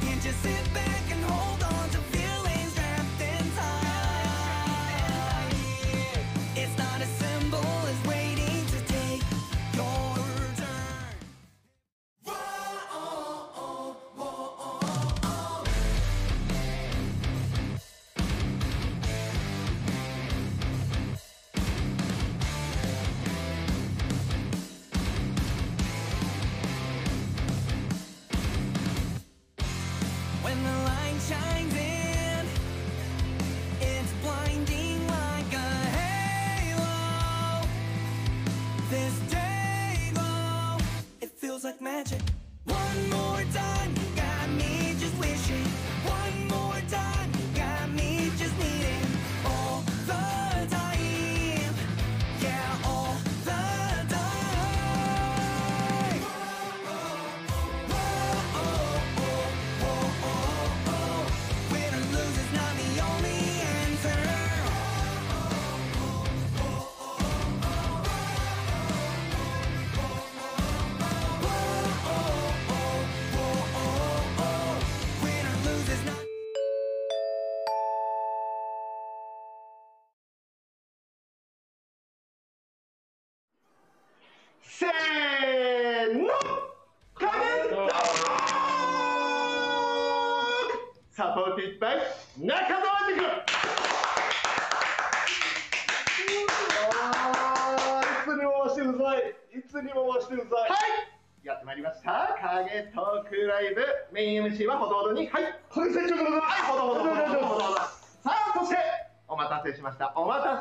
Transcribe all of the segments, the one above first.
can't you sit back and hold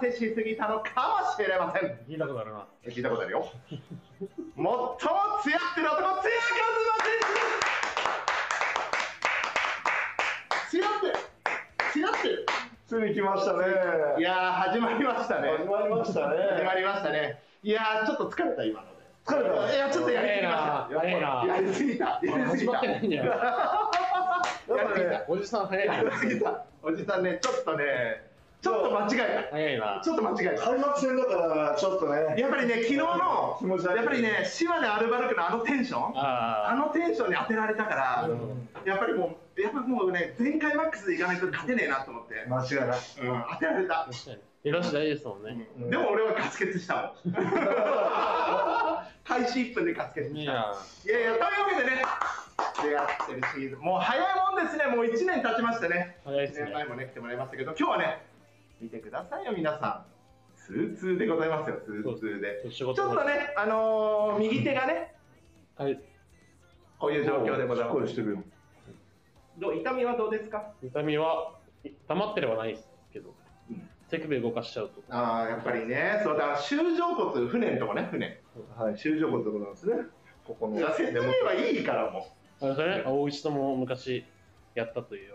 せしすぎたのかもしれません。聞いたことあるな。聞いたことあるよ。最もツヤってる男ツヤカズマ選手ツヤってるツヤって。るついに来ましたねいやー始まりましたね。始まりましたね。始まりましたね。いやーちょっと疲れた今ので。疲れたいやちょっとやりすぎました。やり。すぎた。やりす始ぎた。やっぱねおじさん早いな。やりすぎた。おじさんねちょっとねちょっと間違え早いなた。ちょっと間違えた開幕戦だからちょっとねやっぱりね昨日の気持ち悪いやっぱりね島根アルバルクのあのテンションああのテンションに当てられたから、やっぱりもう、やっぱもうね、全開マックスでいかないと勝てねえなと思って、間違いないうん、当てられたあ。。確かに。エロ次第ですもんね。うんでも俺はガス欠したもん。開始1分でガス欠した。いいややいや、というわけでね、出会ってるシーズン、もう早いもんですね、もう1年経ちましてね。1早いっすね年前もね、来てもらいましたけど、今日はね、見てくださいよ、皆さん。ツーツーでございますよ、ツーツーで。仕ちょっ事とね、あのー、右手がね、はい。こういう状況でございまかりしてるよす。どう痛みはどうですか？痛みは黙ってればないですけどうん、手首動かしちゃうと。ああ、やっぱりね、そうだから、修上骨、船のとこね、船。はい修正骨でございますねここの説明はいいからもあれそれ？大内とも昔やったと言われてる怪我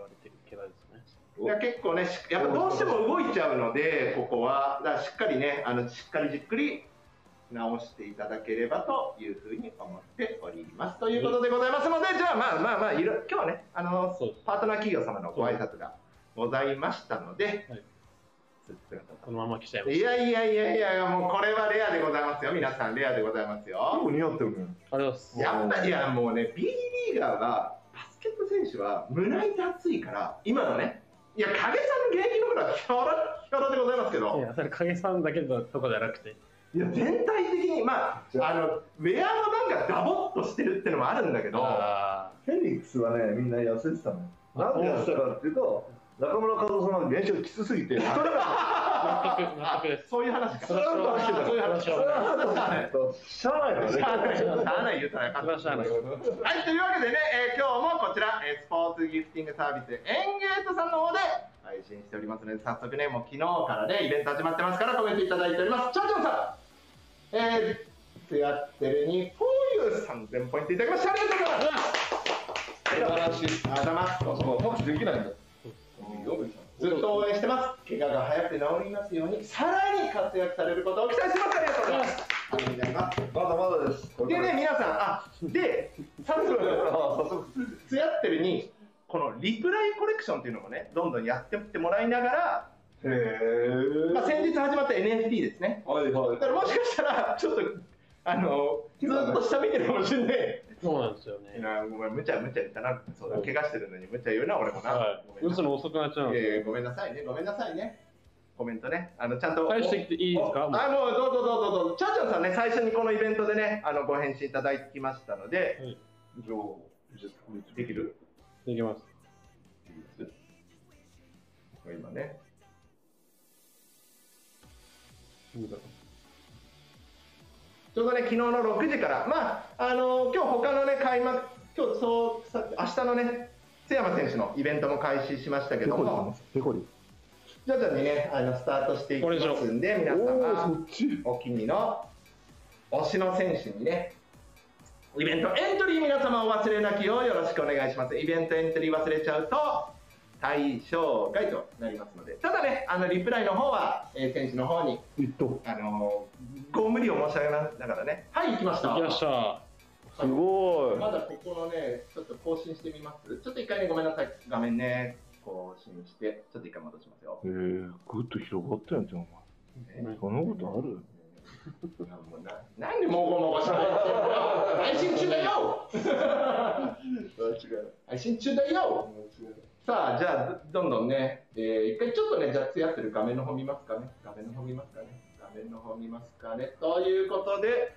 ですね。う。いや、結構ね、しやっぱどうしても動いちゃうので、ここは、だからしっかりね、あの、しっかりじっくり直していただければというふうに思っております。ということでございますので、じゃあ、まあまあまあ、いろ今日はね、あのパートナー企業様のご挨拶がございましたので、はいこのまま来ちゃいまいしやいやいやいや、もうこれはレアでございますよ、皆さん、レアでございますよ。結構似合ってるねた。ありがとうございます。やっぱりいやもうね、B リーガーがバスケット選手は胸板厚いから、今のね、いや、影さんの現役の頃はひょろひょろでございますけど、いや、それ影さんだけのとこじゃなくて。いや全体的に、まあ、あのウェアもなんかダボっとしてるってのもあるんだけど、あフェニックスはねみんな痩せてたのなんで痩せたかっていうと中村和夫さんが練習がきつすぎて太れなかあ、そういう話か。そういそういう話。それはしょういうがないったしゃあないしゃあない、しゃあない言うたらない。はい、というわけでね、えー今日もこちら、えースポーツギフティングサービスエンゲートさんの方で配信しておりますので、早速ね、もう昨日からね、イベント始まってますからコメントいただいております。チョウチョウさん、えー、つやってるに、フォーユー3000ポイントいただきました。ありがとうございます。素晴らしいありがとうございます。そうできないんだずっと応援してます。怪我が早くて治りますように、さらに活躍されることを期待してます。ありがとうございます。ありがとうございます。まだまだですでね、皆さん、あ、で、早速、早速つやってるに、このリプライコレクションっていうのもね、どんどんやってってもらいながら、へえまあ、先日始まった NFT ですね。はいはいだからもしかしたら、ちょっとあのずっと下見てるかもしんねそうなんですよえ。いね。やごめん無茶無茶言ったな。そうだ怪我してるのに無茶言うな俺もな。は打つの遅くなっちゃうんで。いやいやごめんなさいねごめんなさいね。コメントねあのちゃんと返してきていいですか？おあもうどうぞどうぞどうぞ。チャーチャンさんね最初にこのイベントでねあのご返信いただきましたのでじゃあできる？できます。今ね。ちょうどね、昨日の6時から、まあ、あの今日他のね、開幕、今日そうさ明日のね、津山選手のイベントも開始しましたけども、ペコリ徐々にね、あのスタートしていきますんで、皆お様、お気に入りの推しの選手にね、イベントエントリー皆様お忘れなきようよろしくお願いします。イベントエントリー忘れちゃうと、対象外となりますので、ただね、あのリプライの方は、えー選手の方に、いっとあのご無理を申し上げながらね、はい、行きました。できました。すごいまだここのね、ちょっと更新してみます？ちょっと一回ね、ごめんなさい。画面ね、更新して、ちょっと一回戻しますよ。えー、ぐっと広がったやんじゃんお前そんなことある？いやもうななんでもごもごして 配信中だよ配信中だよさあ、じゃあ、どどんどんね、えー、一回ちょっとね、じゃあ、つやってる画面の方見ますかね。画面の方見ますかね。画面の方見ますかね。ということで、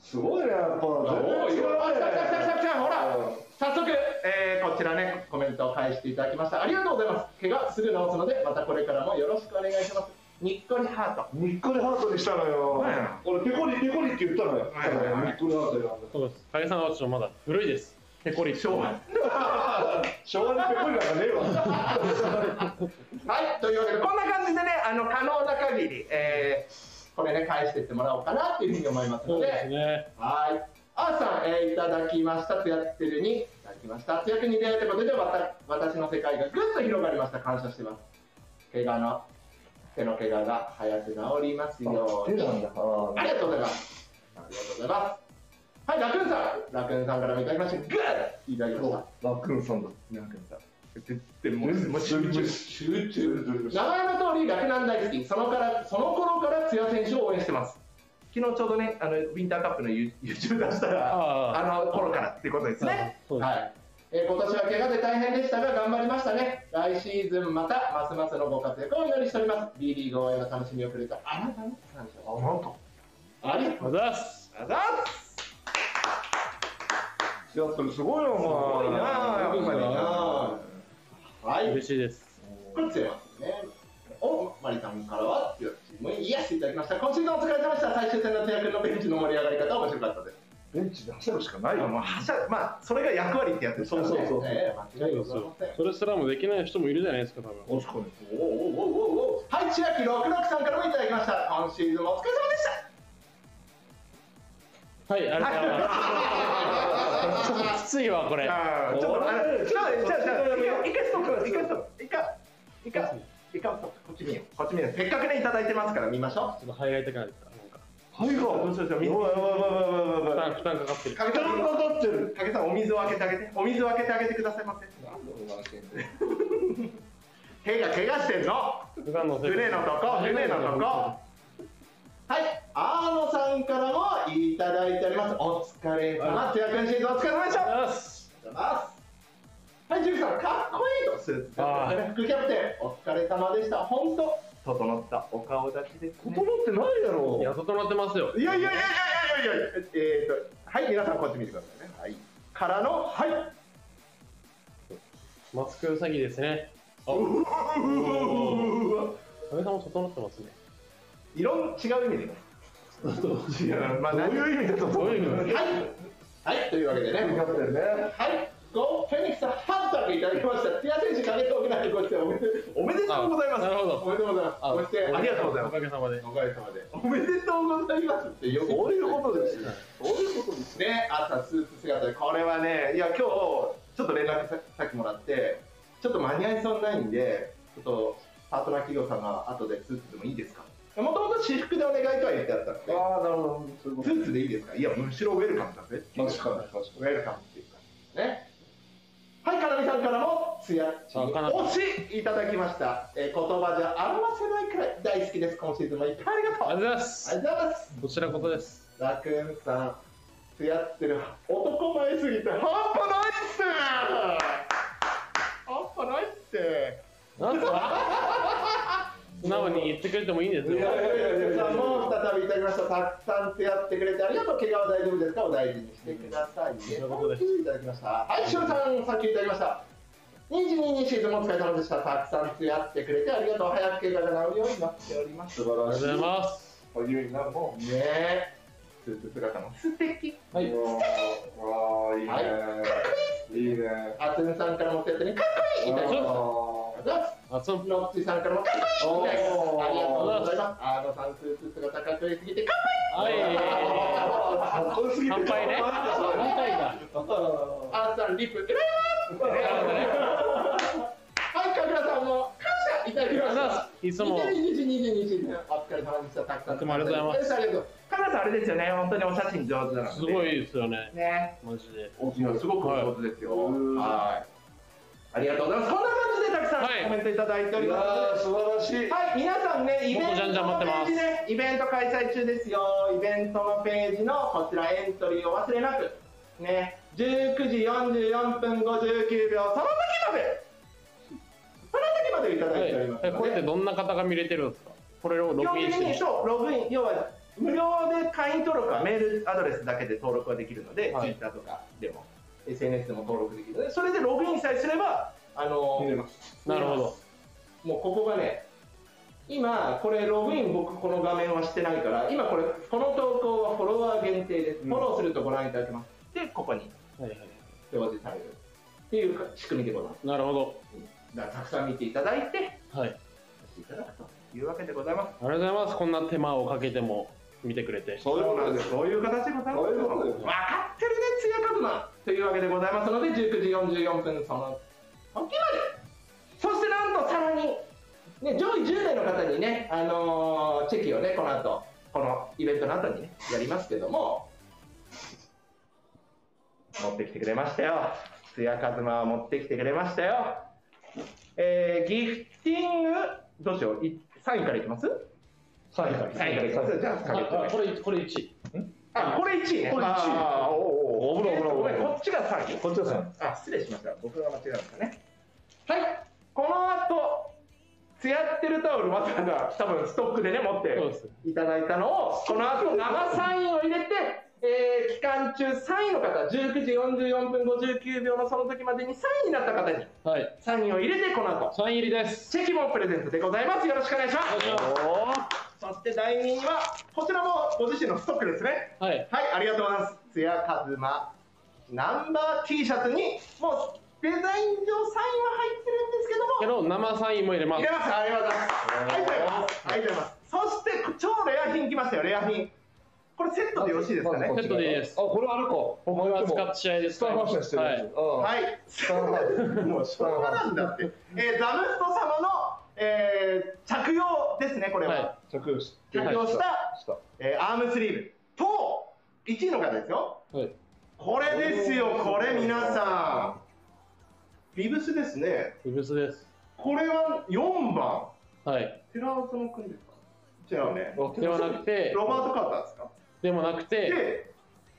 すごいねやっぱおーいいよあ来た来た来た来た来たほらうん早速、えーこちらね、コメントを返していただきました。ありがとうございます。怪我すぐ治すので、またこれからもよろしくお願いします。にっこりハート。にっこりハートにしたのよはい俺ペコリペコリって言ったのよはいはいはいにっこりハートよそうです。影さんはちょっとまだ古いです。ペコリ昭和。昭和にペコリなんかねえわはい、とい。うわけで、こんな感じでね、あの可能な限り、えーこれね、返してい。ってもらおうかなってい。うふうに思い。ますので、そうですね。はい。あーさん、えーい。ただきました。つやってるに、い。ただきました。つやくに出会えたことで、わた私の世界がぐっと広がりました。感謝してます。怪我の、手の怪我が早く治りますように。ありがとうござい。ます。ありがとうござい。ます。はい、ラクーンさん。ラクーンさんからもいただきました。グーいただきました。ラックンさんだラクーンさん。絶対もう、集中。集中。中名前の通り、洛南大好き。そのから、その頃から津屋選手を応援してます。昨日ちょうどね、あの、ウィンターカップの YouTube 出したら、ああ。あの頃からっていうことですね。はい。えー今年は怪我で大変でしたが頑張りましたね。来シーズンまたますますのご活躍をお祈りしております。B リーグ応援の楽しみをくれたあなたに感謝あなんとありがとうあざっす。ございます。やっぱりすごいよお前。すごいなあやっぱりな。あはい。嬉しいです。これ強いますね。お、マリさんからは強いチームに癒していただきました。今シーズンお疲れ様でした。最終戦の手役のベンチの盛り上がり方面白かったです。ベンチで走るしかないよもうはしゃまあそれが役割ってやつですからね。そうそうそうええ間違いございません。それすらもできない人もいるじゃないですか、多分。確かにおおおおおおはい、千秋六六さんからもいただきました。今シーズンもお疲れ様でした。はい、ありがとうございます。ちょっときついわ、これ。ちょっと、あのちょっと、じゃあ、じゃあ、一回ストップ、一回ストップ、一回、一回、一回ストップ、こっち見よう、こっち見よう。せっかくね、いただいてますから、見ましょちょっとハイライトかないですか。なんかはいがう。どうしよう、どうしよう、やばいやばいやばいやばいやばい負担、負担かかってる。かかってる影さん、お水を開けてあげて、お水を開けてあげてくださいませ。手が怪我してんの。のとこ、船のとこ。はい、アーノさんからもいただいております。お疲れ様、シーズンお疲れ様でした。ありがとうございます。はい、ジュリさん、かっこいいとスーツ副キャプテン、お疲れ様でした。本当、整ったお顔立ちですね。整ってないやろいや、整ってますよ。いやいやいやいやいやいやいや、えーと、はい、皆さんこっち見てくださいね。はい。からの、はい。マスク詐欺ですね。あ、うわ影さんも整ってますね。いろん違う意味でね。いやまあどういう意味だとどう？いう意味はい。はい、というわけでね。ねはい、ゴーフェニックスハンターいただきました。ティア選手、影遠くなってご出演おめでおめでとうございます。あなるほどおめでとうございます。あご出演ありがとうございます。おかげさまで。おかげさまで。おめでとうございますってよくそういうことですよそういうことですね、朝スーツ姿で、これはね、いや、今日、ちょっと連絡ささっきもらって、ちょっと間に合いそうにないんで、ちょっとパートナー企業さんが後でスーツでもいいですか？もともと私服でお願いとは言ってあったので、ああなるほどスーツでいいですか？いや、むしろウェルカムだぜっていう。確かに確かにウェルカムっていう感じですね。はい、かなみさんからも、つや推しいただきました。えー言葉じゃ表せないくらい大好きです。今シーズンもいっぱいありがとう。ありがとうございます。ありがとうございます。こちらこそです。ラクーンさんつやってる男前すぎて半端ないっす半端ないってなんか？素直に言ってくれてもいいんですよ。いやいやいやも再びいただきましたたくさんつやってくれてありがとう怪我は大丈夫ですか？お大事にしてくださいねいうことです。サンキューいただきましたはいしおさんさっきいただきました。22にシーズンもお疲れ様でしたたくさんつやってくれてありがとう。早く怪我が治るようになっております。素晴らしい。ありがとうございます。お湯になるもんね。えスーツ姿も素敵。はいわあいいね、、はいい。ね。あつんさんからもそうやってねかっこいい。いただきましたあそロッチさんからも。かっこいいいただきますありがとうござい。ますあのさんスーツ姿かっこよすぎてかっはい。かっこよす。ぎて乾杯ねあーさん。リップはいかぐらさんも感謝いた。だきました。いつも2020 2021お疲れ様でした。た。くさんいつもありがとうございますありがとうかぐらさんあれですよね本当にお写真上手なのですごいですよねねマジですごく上手ですよ。はいはい。ありがとうございます。さんはいコメントいただいております。ー素晴らしいはい、皆さんね、イベントもっとじゃんじゃん待ってますのページね、イベント開催中ですよ。イベントのページのこちらエントリーを忘れなく。ね、19時44分59秒、その時まで。その時までいただいておりますので。えこれってどんな方が見れてるんですか？これをログインしてにそうログイン要は無料で会員登録はメールアドレスだけで登録ができるので、はい Twitter とかでも SNS でも登録できるのでそれでログインさえすればあの見れますなるほど。もうここがね今これログイン僕この画面はしてないから今これこの投稿はフォロワー限定です、うん。フォローするとご覧いただけます。でここにはいはい。表示される。っていうか仕組みでございます。なるほど。だたくさん見ていただいてはい。いただくというわけでございます。ありがとうございます。こんな手間をかけても見てくれて。そういうことです。そういう形でございます。そういうことです。分かってるね、つやかずまというわけでございますので、19時44分その時まで。そしてなんとさらに、ね、上位10名の方にね、あのーチェキをね、この後、このイベントの後にね、やりますけども、持ってきてくれましたよ。つやかずまは持ってきてくれましたよ。えー、ギフティング、どうしよう、い3位からいきます？3位3位からいきますじゃあ、3位からあこれこれ1あ、これ1位ね。これ1位あーおうおうお風呂ごめん、お風呂こっちが3位。こっちはさあ、失礼しました。僕が間違えましたね。はい。この後、つやってるタオル、またが多分ストックでね、持っていただいたのを、この後生サインを入れて、えー期間中3位の方、19時44分59秒のその時までに3位になった方にはいサインを入れて、この後、サイン入りですチェキもプレゼントでございます。よろしくお願いします。そして第2位は、こちらもご自身のストックですね。はいはい、ありがとうございます。つやかずまナンバー T シャツにもうデザイン上サインは入ってるんですけどもけど生サインも入れます入れます。ありがとうございます。ありがとうございます。ありがとうございます。そして超レア品来ましたよ。レア品。これセットでよろしいですかね？セットでいいですあこれあれかこれは使って試合でスターファッションしてるはいはい。スターファッションもうしょうがなんだって。えーザムスト様の、えー着用ですね。これは。は着用し着用した、したえーアームスリーブと1位の方ですよ。はいこれですよ。これ皆さん。ビブスですね。ビブスですこれは4番。はい寺尾の国ですか？違うね。あではなくてロバート・カーターですか？でもなくてで、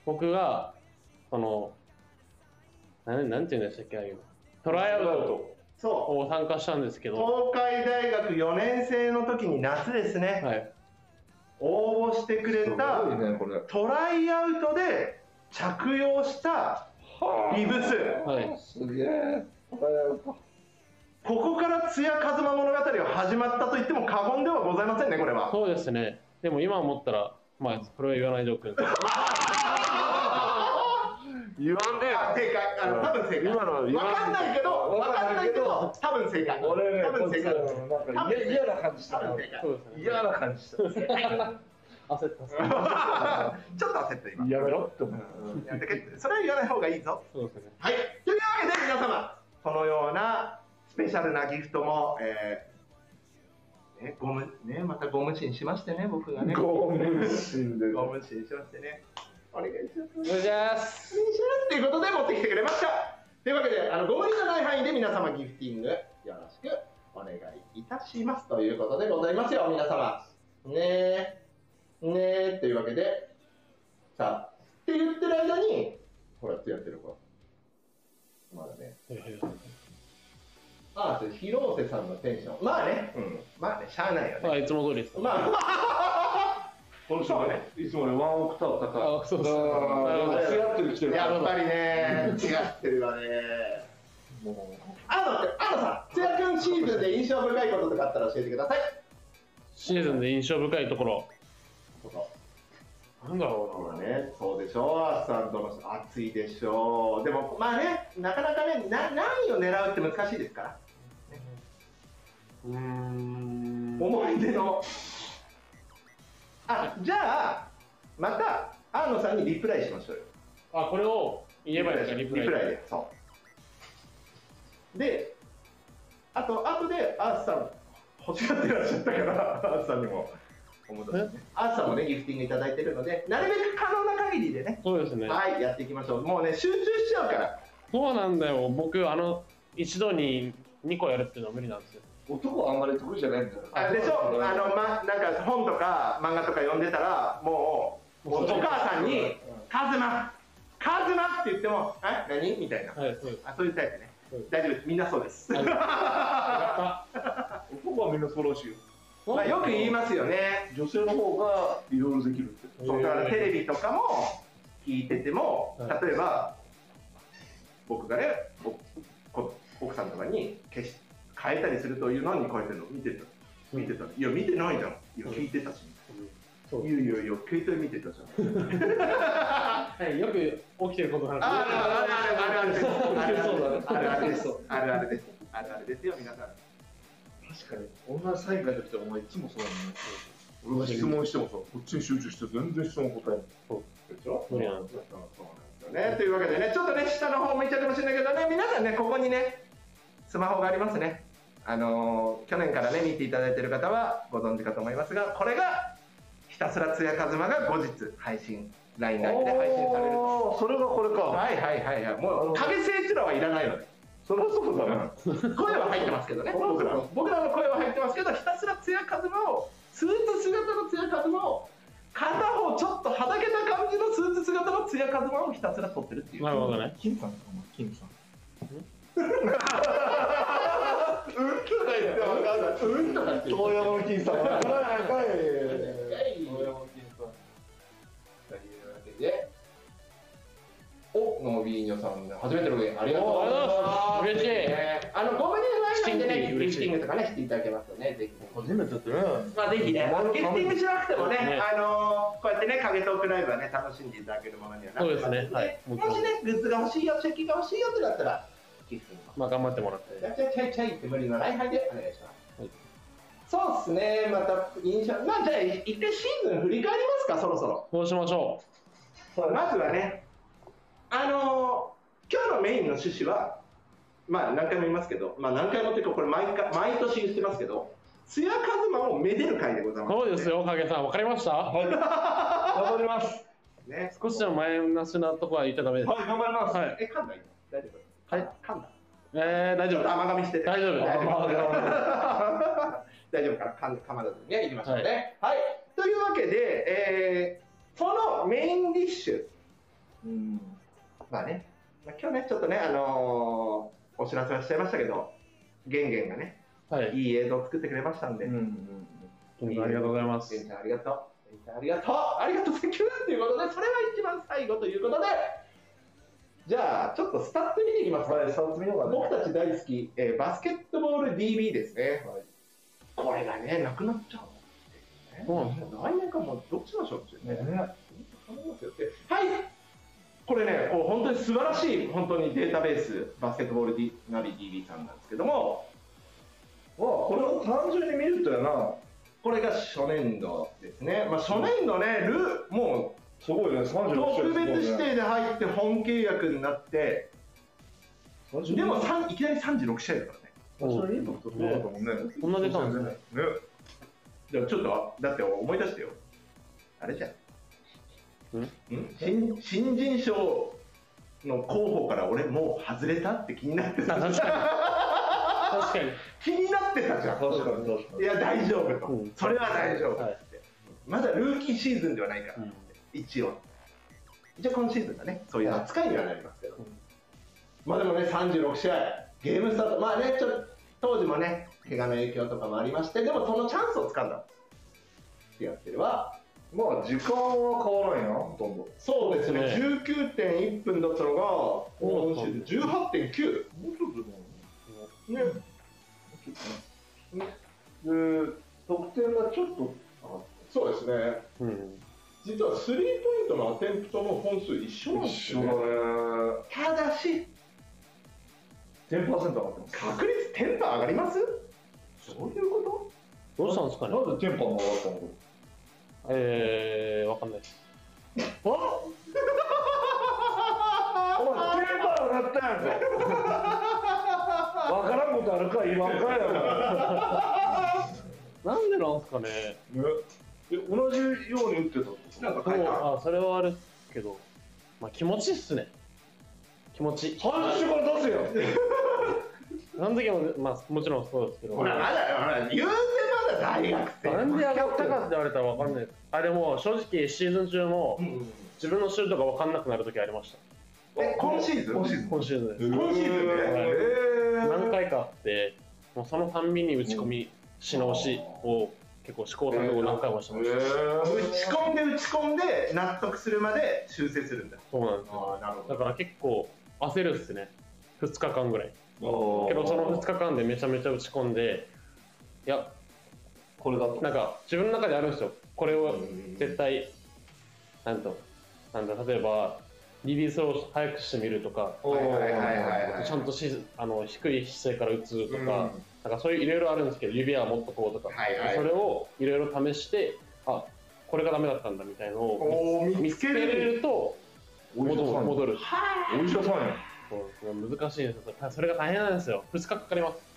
僕がそのなんなんて言うんでしたっけああいうのトライアウトそを参加したんですけう。ど。東海大学4年生の時に夏ですね。はい。応募してくれすたごいねこれ。トライアウトで着用したビブス。はい。すげえ。これここから津屋一馬物語が始まったと言っても過言ではございませんね、これは。そうですね。でも今思ったらまあこれは言わないでおくんです 言わんねあ正解、あの多分正解。今のは言わかんないけど、わかんないけど、多分正解。俺ね多分正解。なんか嫌嫌な感じした多分正解。そうですね嫌な感じした 焦ったっす ちょっと焦った今。やめろって思うやめてけそれは言わない方がいいぞ。そうですねはい。というわけで皆様、このようなスペシャルなギフトも、えーね、ゴム、ね、またゴムチンしましてね、僕がね。ゴム死んでるゴムチンしましてね。お願いします。お願いします。ということで持ってきてくれました。というわけで、あのご無理のない範囲で皆様ギフティングよろしくお願いいたしますということでございますよ、皆様。ねえ、ねえ、というわけで、さあって言ってる間にほらつやってる子。まだね。ああ広瀬さんのテンション。まあね。うん。まあねしゃあないよね。あいつも通りです。まあこの人はね、いつもよりワンオクターブ高い。あそうですあー艶ってるしてる。やっぱりね違ってるわね。もあのあのさつやくんシーズンで印象深いこととかあったら教えてください。シーズンで印象深いところ。なんだろほらね、そうでしょう、アースさんとの熱いでしょう、でもまあね、なかなかね、な何を狙うって難しいですから、うなうーん。思い出の、あじゃあ、また、アーノさんにリプライしましょうよ。あこれを言えばいいですかリプライリプライで、そう。で、あと、あとで、アースさん、欲しがってらっしゃったから、アースさんにも。思ったしねアースさんもね、ギフティングいただいてるので、なるべく可能な限りでね、そうですねはい、やっていきましょう。もうね、集中しちゃうから。そうなんだよ僕あの一度に2個やるっていうのは無理なんです男はあんまり得意じゃないんだよ。あでしょ？あの、ま、なんか本とか漫画とか読んでたらもうお母さんに「カズマカズマ!」って言っても「え？何?」みたいな。はいあそういうタイプね。うん大丈夫です。みんなそうです、はい。や 男はみんな素晴らしいよ。まあ、よく言いますよね。女性の方がいろいろできるって。そうだからテレビとかも聞いててもはい。例えば僕がね奥さんとかに消し変えたりすると「いや何変えてんの？見てた。見てた」いや見てないじゃん」「いや聞いてたし」そう。いやいやいや携帯見てたじゃん。はいよく起きてることなんで。すあるあるあるあるある。ですあるあるそうだね。あるあるです。あるあるです。あるあるですよ皆さん。確かに。女サイン書いてきてお前いつもそうだね。俺が質問してもさ、こっちに集中して全然質問答えない。でしょ？そうなんですよ。ね。というわけでねちょっとね下の方向いちゃってほしいんだけどね皆さんねここにねスマホがありますねあのー去年からね見ていただいてる方はご存知かと思いますがこれがひたすらつやかずまが後日配信 LINE 内で配信されると。それがこれか。はいはいはいはい。もう影誠一郎はいらないのでそりゃそうだな。声は入ってますけどね僕らの僕らの声は入ってますけどひたすらつやかずまをスーツ姿のつやかずまを片方ちょっとはだけた感じのスーツ姿のつやかずまをひたすら撮ってるっていう。なるほどね。金さん金さん。うん？とか言ってわかん？ないうん？とか言って遠山の金さん？わからないかい。遠山の金さん？というわけでおノービーニョさん？初めての上ありがとうございます嬉しいあのゴムネワインでねギ嬉しいフティングとかねしていただけますとねぜひ初めてってね。まあぜひね、まあギフティングしなくてもね、ねあのーこうやってね、影トークライブはね、楽しん？でいただけるものにはなってますのそうですねはいもしね、グッズが欲しいよ、チェキが欲しいよってなったら、ギフティングまあ頑張ってもらって。チャチャチャチャイって無理のない？範囲でお願いします。はい。そうですね、また印象、まあじゃあ、一回シーズン振り返りますか、そろそろ。そうしましょまずはね、あのー今日のメインの趣旨は、まあ何回も言いますけど、まあ何回もっていうか、これ毎回、毎年言ってますけど、ツヤカズマをめでる回でございうます。そうですよ影さん。わかりました？はい。頑張ります。ね。少しでもマイナスなとこは言っちゃダメです。はい、頑張ります。はい。え、噛んだ？大丈夫？はい。噛んだ？えー、大丈夫。甘噛みしてて。大丈夫。大丈夫あ大丈夫から噛まずにねいきましょうね。はい、というわけで、えーそのメインディッシュ。うん。まあね、まあ、今日ねちょっとねあのーお知らせはしちゃいましたけどゲンゲンがねはい。いい映像を作ってくれましたんで、うん。ありがとうございます。ゲンちゃんありがとう。ゲンちゃんありがとう。ありがとう。 Thank you ということでそれは一番最後ということでじゃあちょっとスタッツ見ていきますか、はい、スタッツ見ようかね。僕たち大好き、えーバスケットボール DB ですね、これがね、なくなっちゃうそうなん来年かもうどっちのしょうっていうね。ね。はい、これね、こう本当に素晴らしい本当にデータベース、バスケットボール D ナビ DB さんなんですけども、これを単純に見るとやな。これが初年度ですね。まあ、初年度ね、ルー、もすごいね、う36特別指定で入って本契約になって、すでもいきなり36試合だからね。最初のインパクトすごかったもんね。こんな出たんねね。でもちょっと、だって思い出してよ。あれじゃん。ん？ん？新新人賞の候補から俺もう外れたって気になってた。あ確かに確かに気になってたじゃん。確かに確かに。いや、大丈夫と。うんそれは大丈夫はいって。まだルーキーシーズンではないから、うん一応。一応今シーズンがね、そういう扱いにはなりますけど、まあでもね、36試合、ゲームスタート、まあね、ちょっと当時もね、怪我の影響とかもありまして、でもそのチャンスを掴んだ、シアトルは、まあ時間は変わらんやなほとんど。そうですね、そう19.1分だったのが、今シーズン18.9。もうちょっとでもね、で得点がちょっとそうですね、うん。実はスリーポイントのアテンプトの本数一緒なんですよ、ね。ね。ただし、10%上がってます。確率テンパー上がります？そういうこどうしたんですかね？なんでテンパが上がったの？えー、わかんないです。お前テンパが鳴ったやんか。わからんことあるか？言わんかやなんでなんですかね？ねえ同じように打ってたなんかあ、それはあるけど、まあ気持ちっすね。気持ち。最初から出せよなんでも、まあもちろんそうですけど。ほら、まだ、ほら、言うてまだ大学生。なんで上がったかって言われたらわかんないです。あれもう正直シーズン中もうん自分のシュートがわかんなくなる時ありました。え、今シーズン？今シーズン？今シーズンです。今シーズンでえー何回かあって、もうそのたんびに打ち込みし直しを結構試行錯誤何回もしてました。打ち込んで打ち込んで納得するまで修正するんだ。そうなんですよ。ああ、なるほだから結構焦るっすね。2日間ぐらい。けどその2日間でめちゃめちゃ打ち込んで、いや、これだとなんか自分の中であるんですよ。これをうん絶対、なんと、なんだ、例えば、リリースを早くしてみるとか、はいはいはいはいはいちゃんとしあの低い姿勢から打つとか、うんなんかそういういろいろあるんですけど、指はもっとこうとか、はいはいそれをいろいろ試して、あこれがダメだったんだみたいなのを見つけれると戻る。戻るお医者さんやそう難しいんですよ。それが大変なんですよ。2日かかります。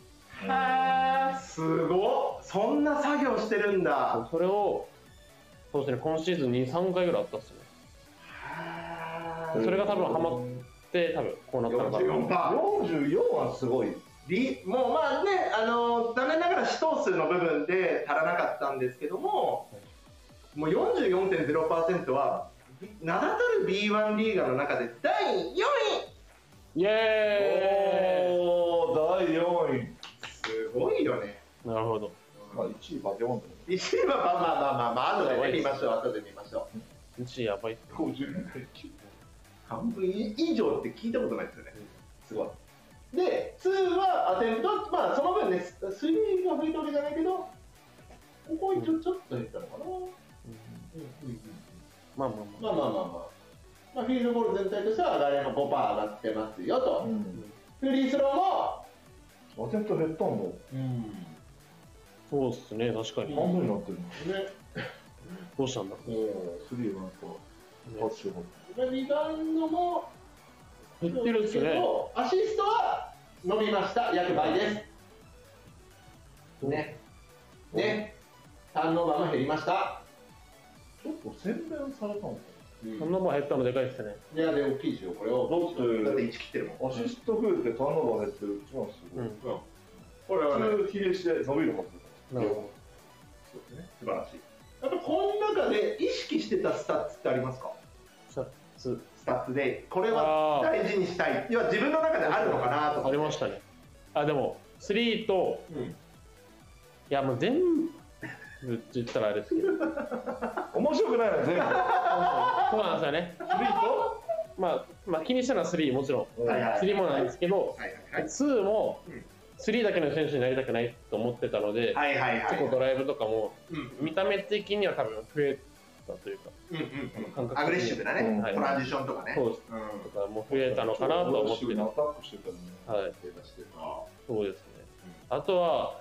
はあ、すごっ。そんな作業してるんだ。それを、そうですね、今シーズン2、3回ぐらいあったっすね。はそれが多分ハマって、多分こうなったのかな。44%。44はすごいリもうまあね、あの残念ながら試投数の部分で足らなかったんですけども、もう44.0%は名だたる B1 リーガーの中で第4位イエおー第4位すごいよね。ーイなるほど。まあ1位バケモンだ1位はまあまあまあまあまあ、後で、ね、見ましょう、後で見ましょう。1位やばいっす。52半分以上って聞いたことないですよね。すごい。で、2はアテンプト、まあその分ね、3が増えたわけじゃないけど、ここ一応ちょっと減ったのかな。まあまあまあ。まあまあまあまあ。まあ、フィールドゴール全体としては誰も5%上がってますよと。うんフリースローも、アテント減ったんだそうっすね、確かに。半分になってるね、どうしたんだ？のスリーはなんか8しよリバウンドも減ってるっすね。アシストは伸びました、約倍です。ね。ね。ターンオーバーも減りました。ちょっと洗練されたのかそんなもん減ったのでかいっすね。いや、で、大きいですよ、これを。だってだって1切ってるもん。アシスト増えてターンオーバー減ってる一番すごい、うん。これはね、普通比例して伸びるはずなるほそうですね、素晴らしい。やっぱこの中で意識してたスタッツってありますか？ど。2スタッツで、これはあ大事にしたい。要は自分の中であるのかなとあ、ありましたね。あ、でも、3と、うん。いや、もう全部って言ったらあれですけど、そ う面白くないな全部。なんですよね。スリーとまあ、まあ、気にしたのは3もちろん。はいはい。3もないんですけど、はいはい2もうん。3だけの選手になりたくないと思ってたので、はいはいはい。結構ドライブとかもうん。見た目的には多分増えたというか、うんうんアグレッシブなね、うん。トランジションとかね。そうです。うん。とかも増えたのかなとは思ってた。アタックしてたのねはい、そうですね。あとは、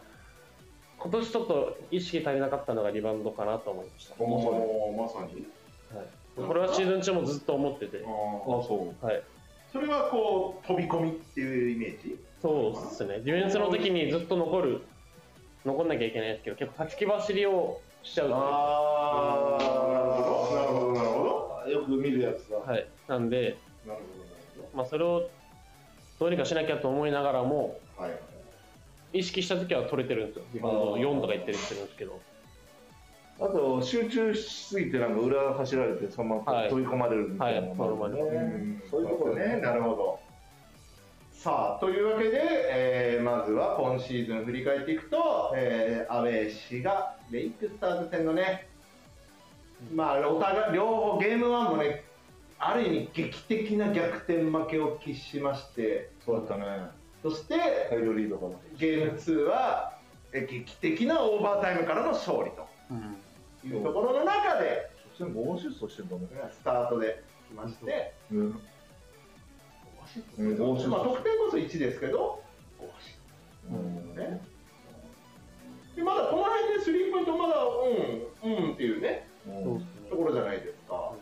今年ちょっと意識足りなかったのがリバウンドかなと思いました。おーまさに。はい、これはシーズン中もずっと思ってて、あそう。はい、それはこう飛び込みっていうイメージ？そうですね、ディフェンスの時にずっと残る、残んなきゃいけないですけど、結構先走りをしちゃうという。かあやつだ、はい、なんで、どなるほまあ、それをどうにかしなきゃと思いながらも、どはい。意識した時は取れてるんですよ、リバウンド4とか言ってるしてるんですけど、あと集中しすぎてなんか裏走られてそのままはい。飛び込まれるみたいなはい。のもあるよねうん。そういうところね、なるほど。さあ、というわけで、えーまずは今シーズン振り返っていくと、えーアウェー氏がレイクスターズ戦のね、まあ、お互い両方ゲーム1もね、ある意味劇的な逆転負けを喫しまして、そうだったね。そして大量リードゲーム2はえ劇的なオーバータイムからの勝利うんというところの中で、そして5アシストしてんだね。スタートで来まして、うん。うん。まあ、得点こそ1ですけど、うんね。でまだこの辺でスリーポイントまだうんうんっていうねそうですね。ところじゃないですか。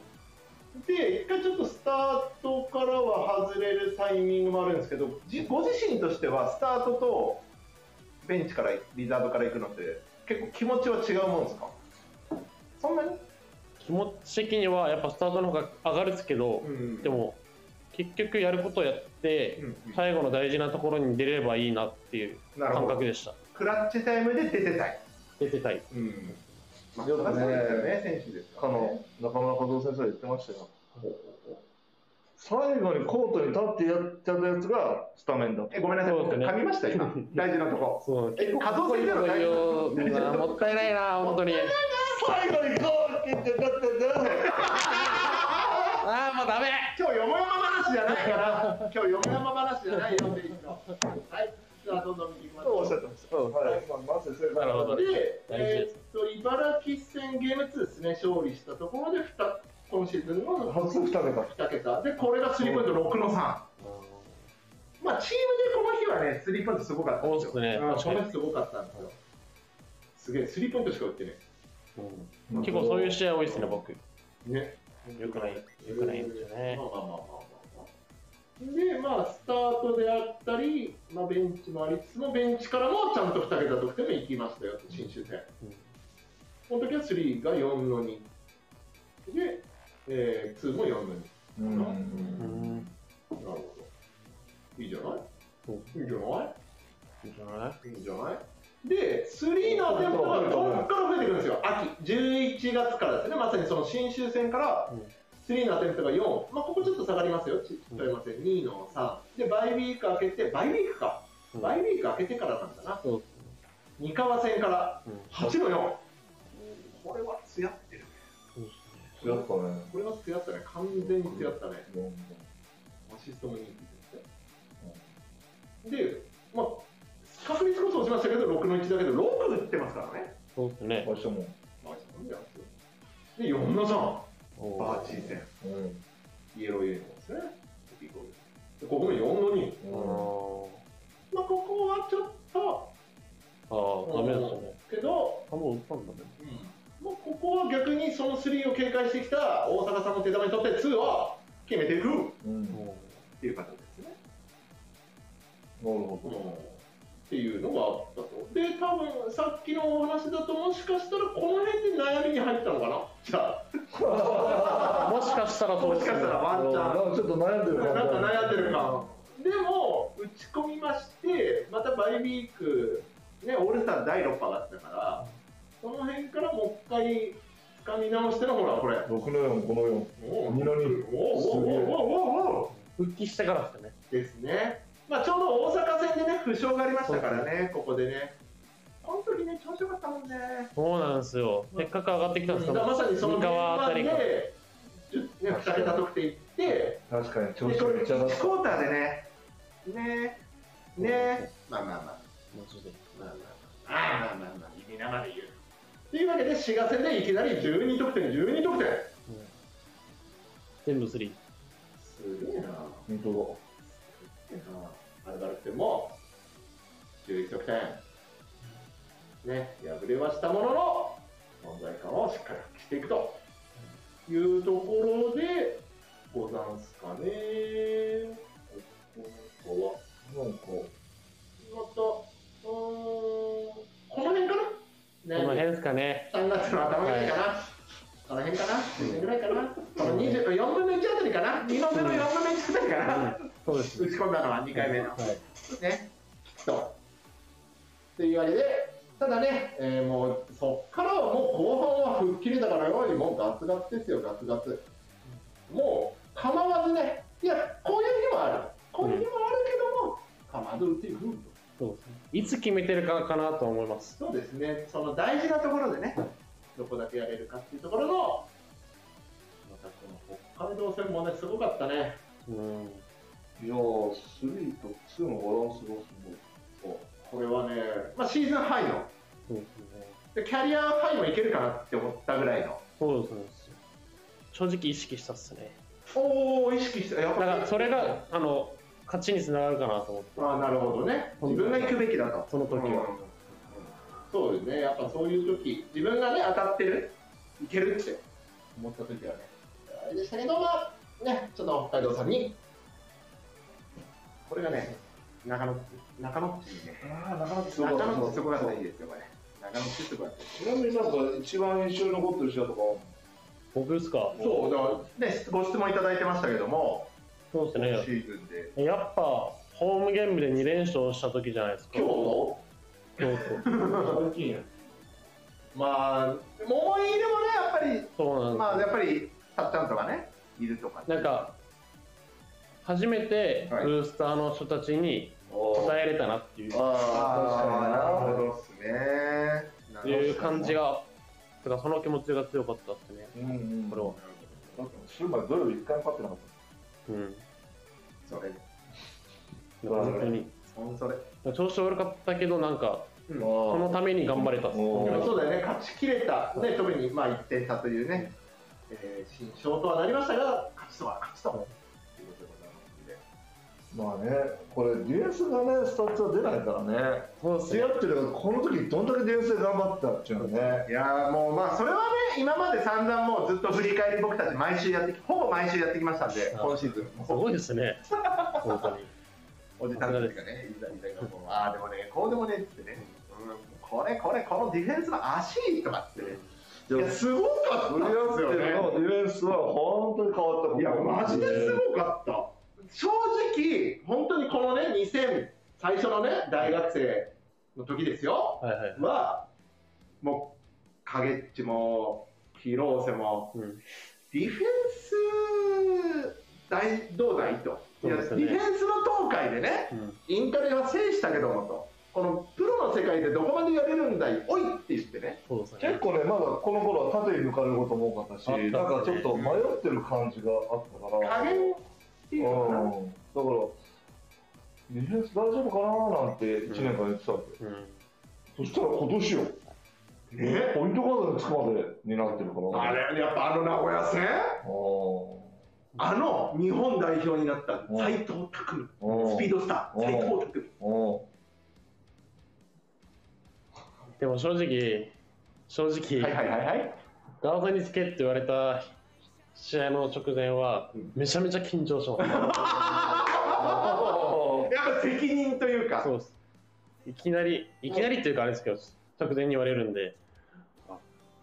で一回ちょっとスタートからは外れるタイミングもあるんですけどじご自身としてはスタートとベンチからリザーブから行くのって結構気持ちは違うもんですか？そんなに、気持ち的にはやっぱスタートの方が上がるんですけど、ん。でも結局やることをやって、最後の大事なところに出ればいいなっていう感覚でした。クラッチタイムで出てたい、出てたい。うんまあ、そうですよね選手ですかの中村和夫先生が言ってましたよ。最後にコートに立ってやっちゃったやつがスタメンだとえごめんなさい、僕そうですね。噛みました今。大事なとこ。そう。え加藤先生の大事もったいないな本当に。最後にゴール決って立ってんだよ。ああもうダメ。今日よもやま話じゃないから。今日よもやま話じゃないよって言うの。はいじゃあどんどん見ていきましょう。とおっしゃってました。はい。まあまず先生なるほどで、えーっと茨城戦ゲーム2ですね勝利したところでふた今シーズンの初二桁。2桁。でこれがスリーポイント6の3まあチームでこの日はねスリーポイントすごかったんですよ。そうですね。うん確かに。この日すごかったんですよ。すげえスリーポイントしか打ってねうん。結構そういう試合多いですね僕。ね。よくないよくないんですよね。まあまあまあまあまあまあでまあスタートであったり、まあ、ベンチもありつつもベンチからもちゃんと2桁得点もいきましたよ新州戦。うん。この時は3が4の2で、えー、2も4の2うんうんなるほど。いいじゃない？いいじゃない？いいんじゃない？いいんじゃない？で、3のアテンプトがここから増えてくるんですよ、秋、11月からですね、まさにその新州戦からうん3のアテンプトが4、まあ、ここちょっと下がりますよ、ちちょいません、2の3、で、バイウィーク明けて、バイウィークか、うん。バイウィーク明けてからなんだな、そう三河戦からうん。8の4、これはつやってるね、そうですねやったね。これはつやったね、完全につやったね、うん。アシストも人気ですね。で、まあ、確率こそ落ちましたけど、6の1だけど、6打ってますからね。そうですね。場所も。まあ、そうなんですよ。で、4の3、おバーチー戦、うん。イエローユニフォームですね。でここも4の2。あまあ、ここはちょっと、ーあーダメですね。けど、あもう打ったんだね。まあ、ここは逆にその3を警戒してきた大阪さんの手玉にとって2を決めていく。っうん。ていう形ですね。なるほっていうのがあったと。で、多分さっきのお話だと、もしかしたらこの辺で悩みに入ったのかな？じゃあ、もしかしたらそうですねもしかしたらワンチャン。どなんかちょっと悩んでるなんか悩んでるか。でも、打ち込みまして、またバイウィーク、ね、オールスター第6波があったから、その辺からもう一回掴み直しての、ほら、これ。6の4この4お二の二おおおおおお復帰してからですねですね。まあ、ちょうど大阪戦でね、負傷がありましたからね、ここでね。この時ね、調子良かったもんね。そうなんですよ。せっかく上がってきたんですけどまさにその三河あたりがで、ね、2桁得点いって、確かに調子1めっちゃ上がっクォーターでね、ね、ね、まあまあまあ、マジでまあ。まあまあ、まあ。まあまあ。まあ、耳生で言う。というわけで、滋賀戦でいきなり12得点、12得点。全部スリーすげえな。た本当すげえな。アルバルク戦も11得点。ね、敗れはしたものの、存在感をしっかり発揮していくというところでござんすかね。ここはなんかまた、うん、この辺かな、ねこの辺ですかね3月の頭ぐらいかな、はいこの辺かな、この辺ぐらいかな、この24分の1あたりかな、2の目の4分の1あたりかな、そうです打ち込んだのは2回目の。はいね、きっと。というわけで、ただね、えーもうそっからはもう後半は吹っ切りだからよいもうガツガツですよガツガツもう構わずねいやこういう日もあるこういう日もあるけども、構わず打っていくそうですね。いつ決めてるかかなと思います。そうですねその大事なところでねどこだけやれるかっていうところのまたこの北海道戦もねすごかったねうん。いやー、3と2のバランスがすごい。これはね、まあ、シーズンハイの。そうですね。でキャリアハイもいけるかなって思ったぐらいの。そうですね。正直意識したっすね。おお意識してやっだからそれがあの勝ちにつながるかなと思って。ああなるほどね。自分が行くべきだと。その時は。うん。そうですね。やっぱそういう時自分がね当たってる？いけるって思った時はね。あれでしたけどまあねちょっと北海道さんにこれがね中野中野っちね。ああ、中。野っちすごかったらいいですよこれ。中野っちなみになんか一番印象に残ってる試合とか。僕ですか？そうだからねご質問いただいてましたけども。そうですシーズンで。やっぱホームゲームで2連勝した時じゃないですか。今日の？京都。最近や。まあ思い入れもねやっぱり。そうなんです。まあやっぱりたっちゃんとかねいるとかなんか初めてはい。ブースターの人たちに答えれたなっていう,、あああなるほどっすね。いう感じがだからその気持ちが強かったですね。うんうん。これは。だって、するまで土曜日一回も勝ってなかっうん。それ。本当に。それ。調子悪かったけどなんかた。うん。そのために頑張れたっす。おー。でもそうだよね。勝ちきれた、ね、特にまあ1点差というね、えー、辛勝とはなりましたが勝ちとは勝ちといまあね、これディフェンスがね、スタッツは出ないからね。そうですねシアトルがこの時どんだけディフェンスで頑張ったっていうのね。いやーもうまあそれはね今まで散々もうずっと振り返り僕たち毎週やってきほぼ毎週やってきましたんであ今シーズンすごいですね本当におじさんたちがね、いざいざがもう、ああ、でもね、こうでもねってね、うん、これ、これ、このディフェンスの足とかってね、いや、すごかったですよね。のディフェンスは本当に変わったいや、マジですごかった。正直、本当にこのね、2000、最初のね、大学生の時ですよ、はいはいは、もう、影っちも、広瀬も、うん。ディフェンス大どうだいと。いや、ディフェンスの東海でね、うん。インカレは制したけどもと、このプロの世界でどこまでやれるんだい、おいって言ってね、そうですね。結構ね、まだこの頃は縦に抜かれることも多かったし、た。ねなんかちょっと迷ってる感じがあったから、加減っていうのかな、うん、だから、ディフェンス大丈夫かななんて1年間言ってたわけ、うん。そしたら今年よ、え？ポイントガードにつくまでになってるから、あれ、やっぱあの名古屋戦、ああの日本代表になった斎藤匠、ースピードスター、斎藤匠。うん。でも正直正直、はいはいはいはい。ガードにつけって言われた試合の直前はめちゃめちゃ緊張しました やっぱ責任というか、そうです。いきなり、いきなりっていうかあれですけど、直前に言われるんで、あ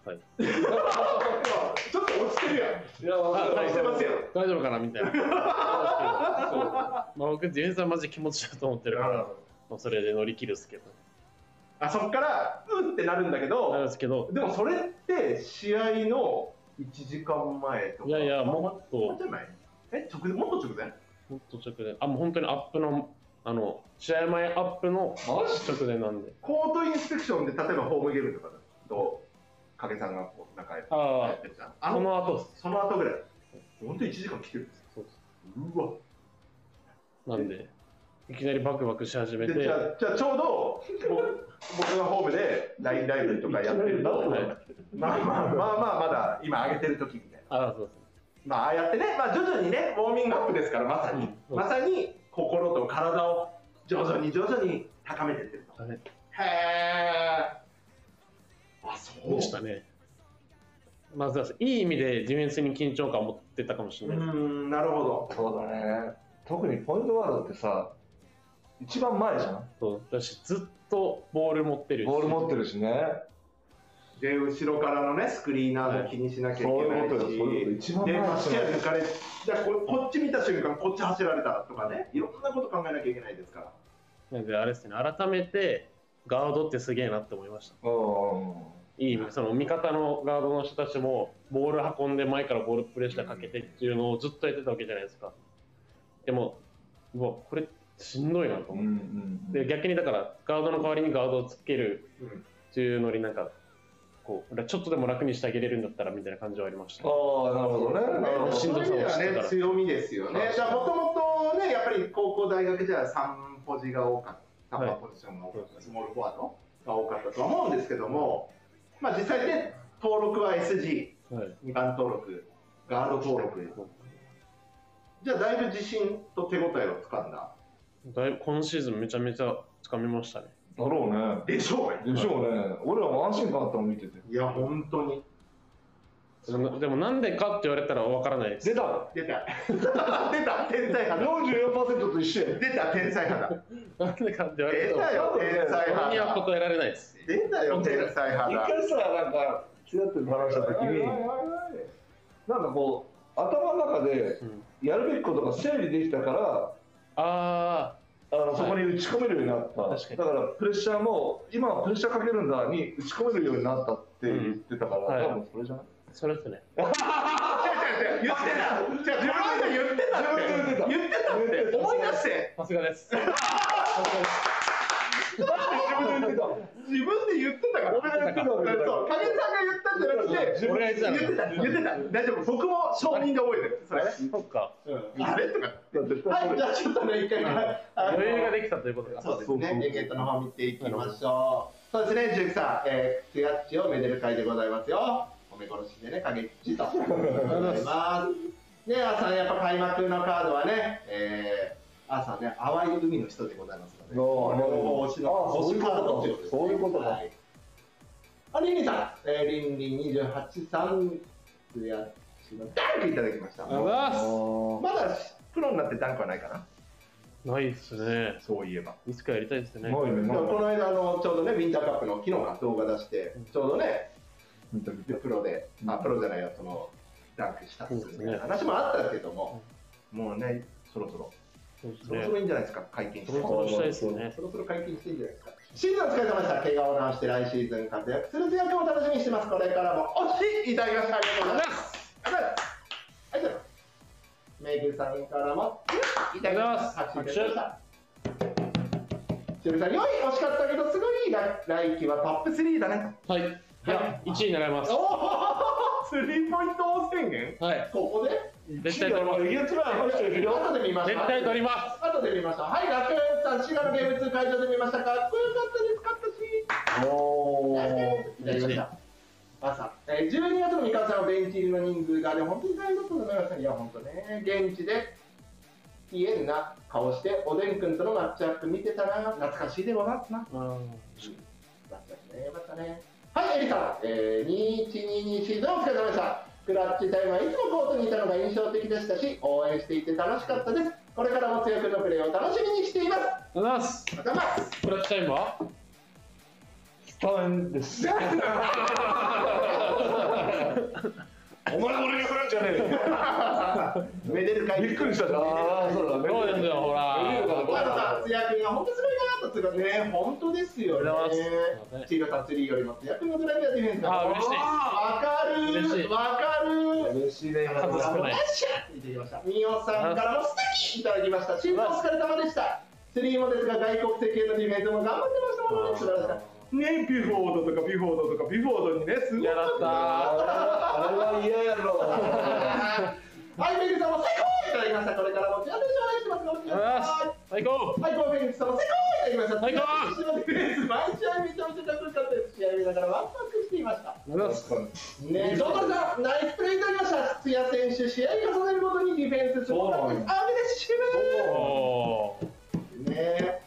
はい。ちょっと落ちてるやん。いや、落ちてますよ。大丈夫かなみたいな。そ うまあ僕、ディフェンスはマジ気持ちだと思ってるから、まあ、それで乗り切るっすけど。あそこから、うんってなるんだけなんど、ですけど、でもそれって試合の1時間前とか。いやいやもっともっとじゃない？え、直前、もっと直前？もっと直前、あ、もう本当にアップの、あの、試合前アップの直前なんで。コートインスペクションで、例えばホームゲームとかだと、影さんがこう、なんかやあってるじゃん。あ、あその後。その後ぐらい。本当に1時間来てるんですよ。そうわ。なんで、いきなりバクバクし始めて、でじゃあじゃあちょうど僕僕がホームで LINE ライブとかやってると、はいまあまあまあまあまだ今上げてる時みたいな。あそう。まあああやってね、まあ徐々にね、ウォーミングアップですからまさに、うんまさに心と体を徐々に徐々に高めてってると。へえ。あ、そうでしたね。まず、いい意味でディフェンスに緊張感を持ってたかもしうれないです。ーん、なるほど。そうだね。特にポイントガードってさ、一番前じゃん。そうだし、ずっとボール持ってるし。ボール持ってるしね。で、後ろからのね、スクリーナーも気にしなきゃいけないし、そういうことよそういうことじゃあここっち見た瞬間、こっち走られたとかね、いろんなこと考えなきゃいけないですから。なんで、あれですね、改めて、ガードってすげえなって思いました。いいその味方のガードの人たちもボール運んで前からボールプレッシャーかけてっていうのをずっとやってたわけじゃないですか。でもうわこれしんどいなとうんう思って、ん。で逆にだからガードの代わりにガードをつけるうんっていうのになんかこうちょっとでも楽にしてあげれるんだったらみたいな感じはありました。ああなるほどね。なるほど。しんどさを知ってたら。ね、強みですよね。じゃあ、もともとね、やっぱり高校、大学じゃ3ポジが多かった、はい。3ポジションが多かった、スモールフォワードが多かったとは思うんですけども、まあ実際ね、登録は SG、はい。2番登録、ガード登録。じゃあ、だいぶ自信と手応えをつかんだ。だいぶ今シーズンめちゃめちゃ掴みましたね。だろうね。でしょうでしょうね。俺らも安心感あったの見てて。いや、本当に。でもなんでかって言われたらわからないです。出た。出た。出た、天才肌。44%と一緒や。出た、天才肌。なんでかって言われ出たよ、天才俺には肌。答えられないです。出たよ、天才一肌。回さなんかちらっと話した時になんかこう頭の中でうん。やるべきことが整理できたからああのそこに打ち込めるようになった、確かにだからプレッシャーも今はプレッシャーかけるんだに打ち込めるようになったって言ってたから、うんはい多分それじゃない？あそれですね言ってた。じゃあ、この間言ってたって。自分で言ってた言ってたって。思い出して。さすがです自分で言ってた自分で言ってたから。俺が言ってたそう、影さんが言ったんじゃなくて、俺が言ってたの言ってた。言ってた。大丈夫。僕も承認で覚えてる。それ。そっかあれとか。はい、じゃあちょっとね、一回余裕ができたということかそうですね。ゲートの方見ていきましょう。そうですね、ジュさん、えー、ツヤッチをめでる会でございますよ。おめ殺しでね、影っちと。ありがとうございます。ね、あさん、やっぱ開幕のカードはね、えー、あさんね、淡い海の人でございますので。推しの推しカードっていうことですね。そういうことか。はい。あ、リンリンさん、えー、リンリン28さん、ツヤッチのダンクいただきました。あます。まだプロになってダンクはないかな？ないっすね。そういえば。いつかやりたいですね。ないね。でもこの間あのちょうどねウィンターカップの昨日か動画出してちょうどねプ。ロで、あプロじゃないよそのダンクしたっすみたいな話もあったけども、もうねそろそろそうろそろいいんじゃないですか？解禁して。そろそろしたいですね。そろそろ解禁していいんじゃないですか？シーズンお疲れ様でした怪我を治して来シーズン活躍するというも楽しみにしてます。これからも。推しいただきました。ありがとうございます。ありがとうござい。ますありがとうござい。ますメグさんからもいただきました。拍手いただきましたしぶさん、よい惜しかったけど、すごい来来季はトップ3だね。はい。い。や。1位になります。おお、スリーポイント王宣言はい。ここで？絶対取りますえげつない話してるよ後で見ました。絶対取ります後で見ました。はい、楽園さん、滋賀のゲーム2会場で見ました。か？っこよかったです、勝ったし。おいただきました。朝、えー、12月の三河さんはベンチ入りの人数が、で本当に大変だったと思いますいや、本当ね、現地で、ピエンな顔して、おでんくんとのマッチアップ見てたな、懐かしいでございますな。あだったね、よかったね。はい、エリさん、えー、2122シーズンお疲れ様でした。クラッチタイムはいつもコートにいたのが印象的でしたし、応援していて楽しかったです。これからも強くのプレーを楽しみにしています。りがとうございますありがとうございます。クラッチタイムは？スタメンです お前俺が来るんじゃねえよ。めでる会びっくりしたああそうだね。そうですよほら。小原さん、つやくんが本当すごいなとつうかね、本当ですよね。ありがとうございます。チーロさん、スリーよりもつやくんのドライブやディフェンスがあ嬉しい。わかる。嬉しい。わかる。嬉しいね。数少ないよっしゃ。見てきました。みおさんからも素敵いただきました。チームお疲れ様でした。スリーもですが、外国籍へのディフェンスも頑張ってました。もんね。素晴らしかった。ね、ビフォードとかビフォードとかビフォードにね、すごい。嫌だったあれは嫌やろはい、メグさんも最高いただきました。これからもちらでお願いします。お願いします。最高はい、コーフェニックスさんも最高いただきました。最高後ろのディフェンス、毎試合めちゃめちゃかっこよかったです。試合見ながらワクワクしていました。ありがとうございますね、ジョーさん、ナイスプレーいただきました。津屋選手、試合重ねるごとにディフェンスすごかったです。あ、嬉しいね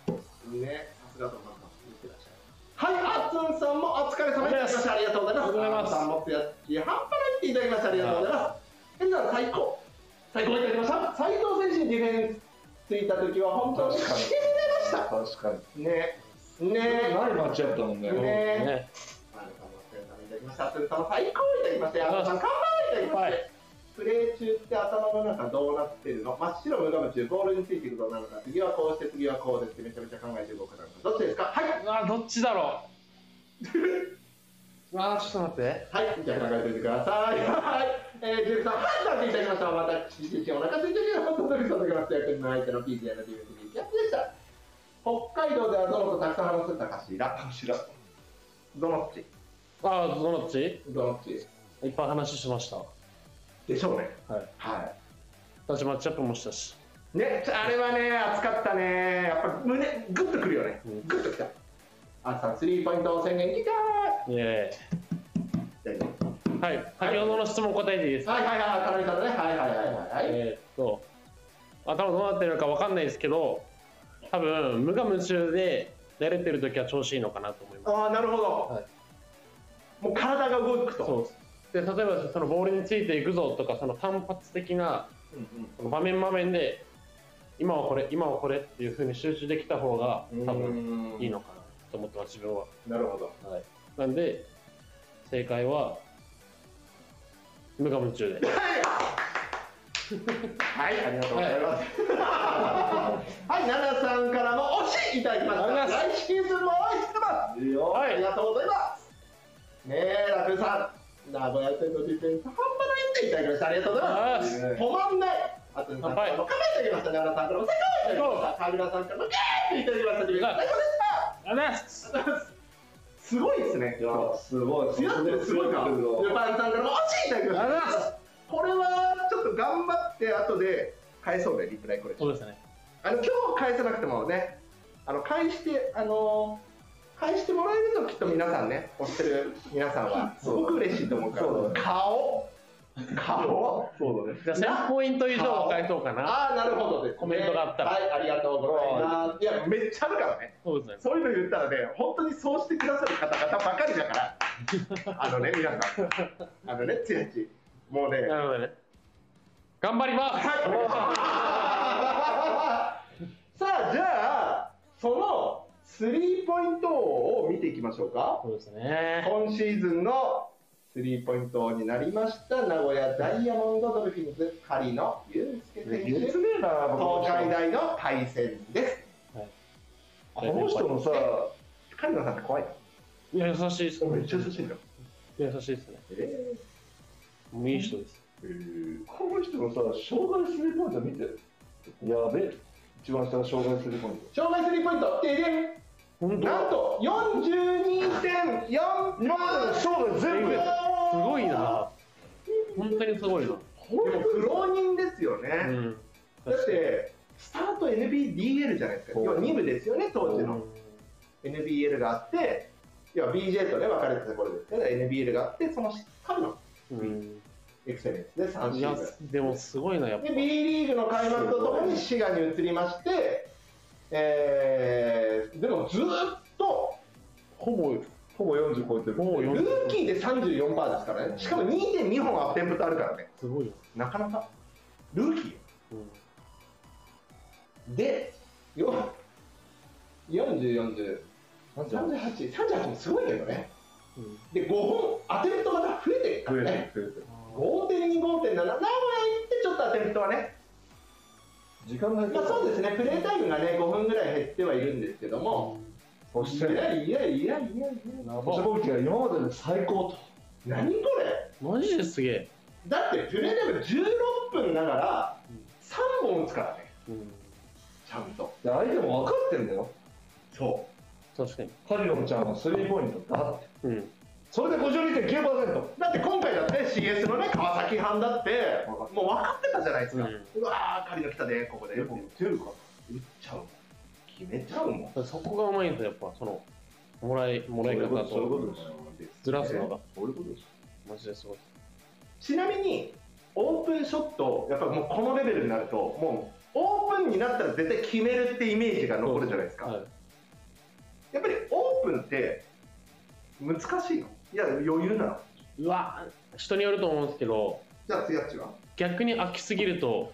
はい、あっつんさんもお疲れ様でした。ありがとうございます。ありがとうございますさんもつやつき半端ないっていただきました。ありがとうございます。えんさん、最高。最高いただきました。斉藤選手にディフェンスついた時は本当にしびれました。確かにねねないマッチアップだもんねねねあのさんもお疲れ様いただきました。あっつんさんも最高いただきました。あさん、乾杯いただきました。プレー中って頭の中どうなってるの？真っ白無我夢中ボールについていくことなのか次はこうして次はこうですってめちゃめちゃ考えて動くなのかどっちですか？はいあどっちだろう？わーちょっと待ってはい、じゃあ考えておいてください。はい。えー、ジェフさん、ていただきました。私自身お腹空いてるよ。本当にそうできます。役の相手の PJ の DVD キャップでした。北海道ではどのとたくさん話せたかしら。知らんどのっち？ああどっち？どのっち？いっぱい話しましたでしょうね。はいは私マッチアップもしたしい。ね、あれはね、熱かったね。やっぱ胸、グッとくるよねうん。グッときた。朝スリーポイント宣言きたーい。ーイはい先ほどの質問答えていいですか、はいはいはい、かなりさんのね。はいはいはいはい。はいえーっと頭どうなってるかわかんないですけど多分無我夢中で慣れてる時は調子いいのかなと思いますああ、なるほど。はいもう体が動くと。そうで例えばそのボールについていくぞとかその単発的なその場面場面で今はこれ今はこれっていうふうに集中できた方が多分いいのかなと思ってます自分は、なるほど。はい、なんで正解は無我夢中ではい、ありがとうございます。はい、奈々さんからも惜しいいただきました。来シーズンも応援してます。ありがとうございます。ねえ、楽さん、名古屋戦のディフェンス半端ないっていただきました。ありがとうございます。止まんない。あと、さんからも考えていただきました。奈良さんからも最高いただきました。川村さんからもゲーっていただきましたディフェンス。最高でした。ありがとうございますすごいですね。いやすごい強ってすごいか。ルパンさんからも惜しいいただきました。これはちょっと頑張って後で返そうね、リプライこれ。そうですねあの今日返せなくてもね、あの返して、あのー返してもらえるときっと皆さんね、押してる皆さんは。すごく嬉しいと思うから、そうだね。顔、顔、そうだね。じゃあ1000ポイント以上返そうかな。ああ、なるほどです、ね、コメントがあったら。はい、ありがとうございます。いや、めっちゃあるからね、そうですね。そういうの言ったらね、本当にそうしてくださる方々ばかりだから、あのね、皆さん、あのね、つやち、もうね、なるほどね。頑張ります、はい。さあ、じゃあ、そのスリーポイント王を見ていきましょうか。そうですね。今シーズンのスリーポイント王になりました名古屋ダイヤモンドドルフィンズ狩野祐介選手、東海大の対戦です。この人のさ狩野さんって怖い。いや優しいですね。めっちゃ優しいん。だ。優しいですね。えもういい人ですー。この人のさ障害スリーポイント見て。やべえ一番下が障害スリーポイント。ー、障害スリーポイント、ででん本当？なんと42.4今までの障害全部。やすごいな。本当にすごいな。でも苦労人ですよね。うん。だって、スタート NBDL じゃないですか、要は2部ですよね、当時の。NBL があって、要は BJ とね、分かれてたところですけど、NBL があって、その彼の。うんエクセレンスで3いやシーズでもすごいなやっン。ぱ。で、B リーグの開幕とともに滋賀に移りまして、えー、でもずーっと、ほぼほぼ40超えてる。ル40ーキーで34%ですからね、しかも2.2本アップテンプトあるからね、すごいよ、なかなか、ルーキー。うん。で、よ40、40、38、38もすごいけどね。うん。で、5本、アテンプトまた増えてるか増えてらね。る増えてる5.2、5.7、名古屋行ってちょっとアテンプトはね、時間がまあそうですね、プレータイムがね、5分ぐらい減ってはいるんですけども、いそしてやいやいやいやいや、や星ボキが今までで最高と。何これ？マジですげえ、だってプレータイム16分ながら3本打つからね、うん、ちゃんと。で相手も分かってんだよ。そ確かに、カリオンちゃんはスリーポイントだって。うん、それで52.9%う。だって今回だって CS のね、川崎班だって、もう分かってたじゃないですか。ううわー、仮の来たで、ここで。でも打てるか？打っちゃう決めちゃうもん。そこがうまいんですよやっぱそのもらいもらい方そういうこととです。ずらすのが。そういうことです。マジですごい。ちなみにオープンショットやっぱもうこのレベルになるともうオープンになったら絶対決めるってイメージが残るじゃないですか、はい。やっぱりオープンって難しいの？いや余裕なの。うわ人によると思うんですけどじゃあつやっちは？逆に飽きすぎると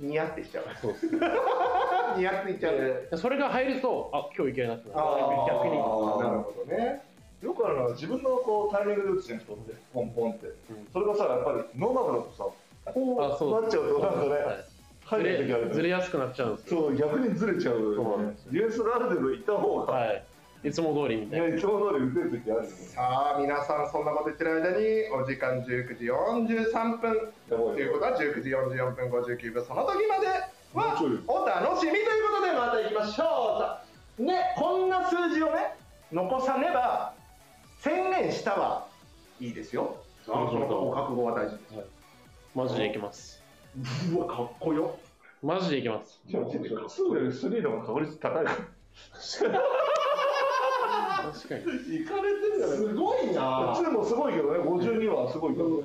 ニヤってしちゃう。そうですニヤっていっちゃう、それが入るとあ今日いけるなってなる。あー逆に。なるほどね。よくあるのは自分のこうタイミングで打つじゃんポンポンって、ん。それがさやっぱりノーマルだとさこあそう。うなっちゃうとなんかね、ずれる時あるずれやすくなっちゃうんですよ。そう逆にずれちゃう、そう。なんですディフェンスがある程度いった方が、はいいつも通りみたいな。いやいつも通り打てる時あるよ。さあ皆さんそんなこと言ってる間にお時間19時43分。ということは19時44分59秒その時まではお楽しみということでまた行きましょう。ねこんな数字をね残さねば宣言したはいいですよ。あそうその覚悟は大事です。マジでいきます。うわかっこよ。マジでいきます。でも2より3の方が確率高い 確かに。いかれてるじゃない？すごいな。2もすごいけどね。52はすごいけど。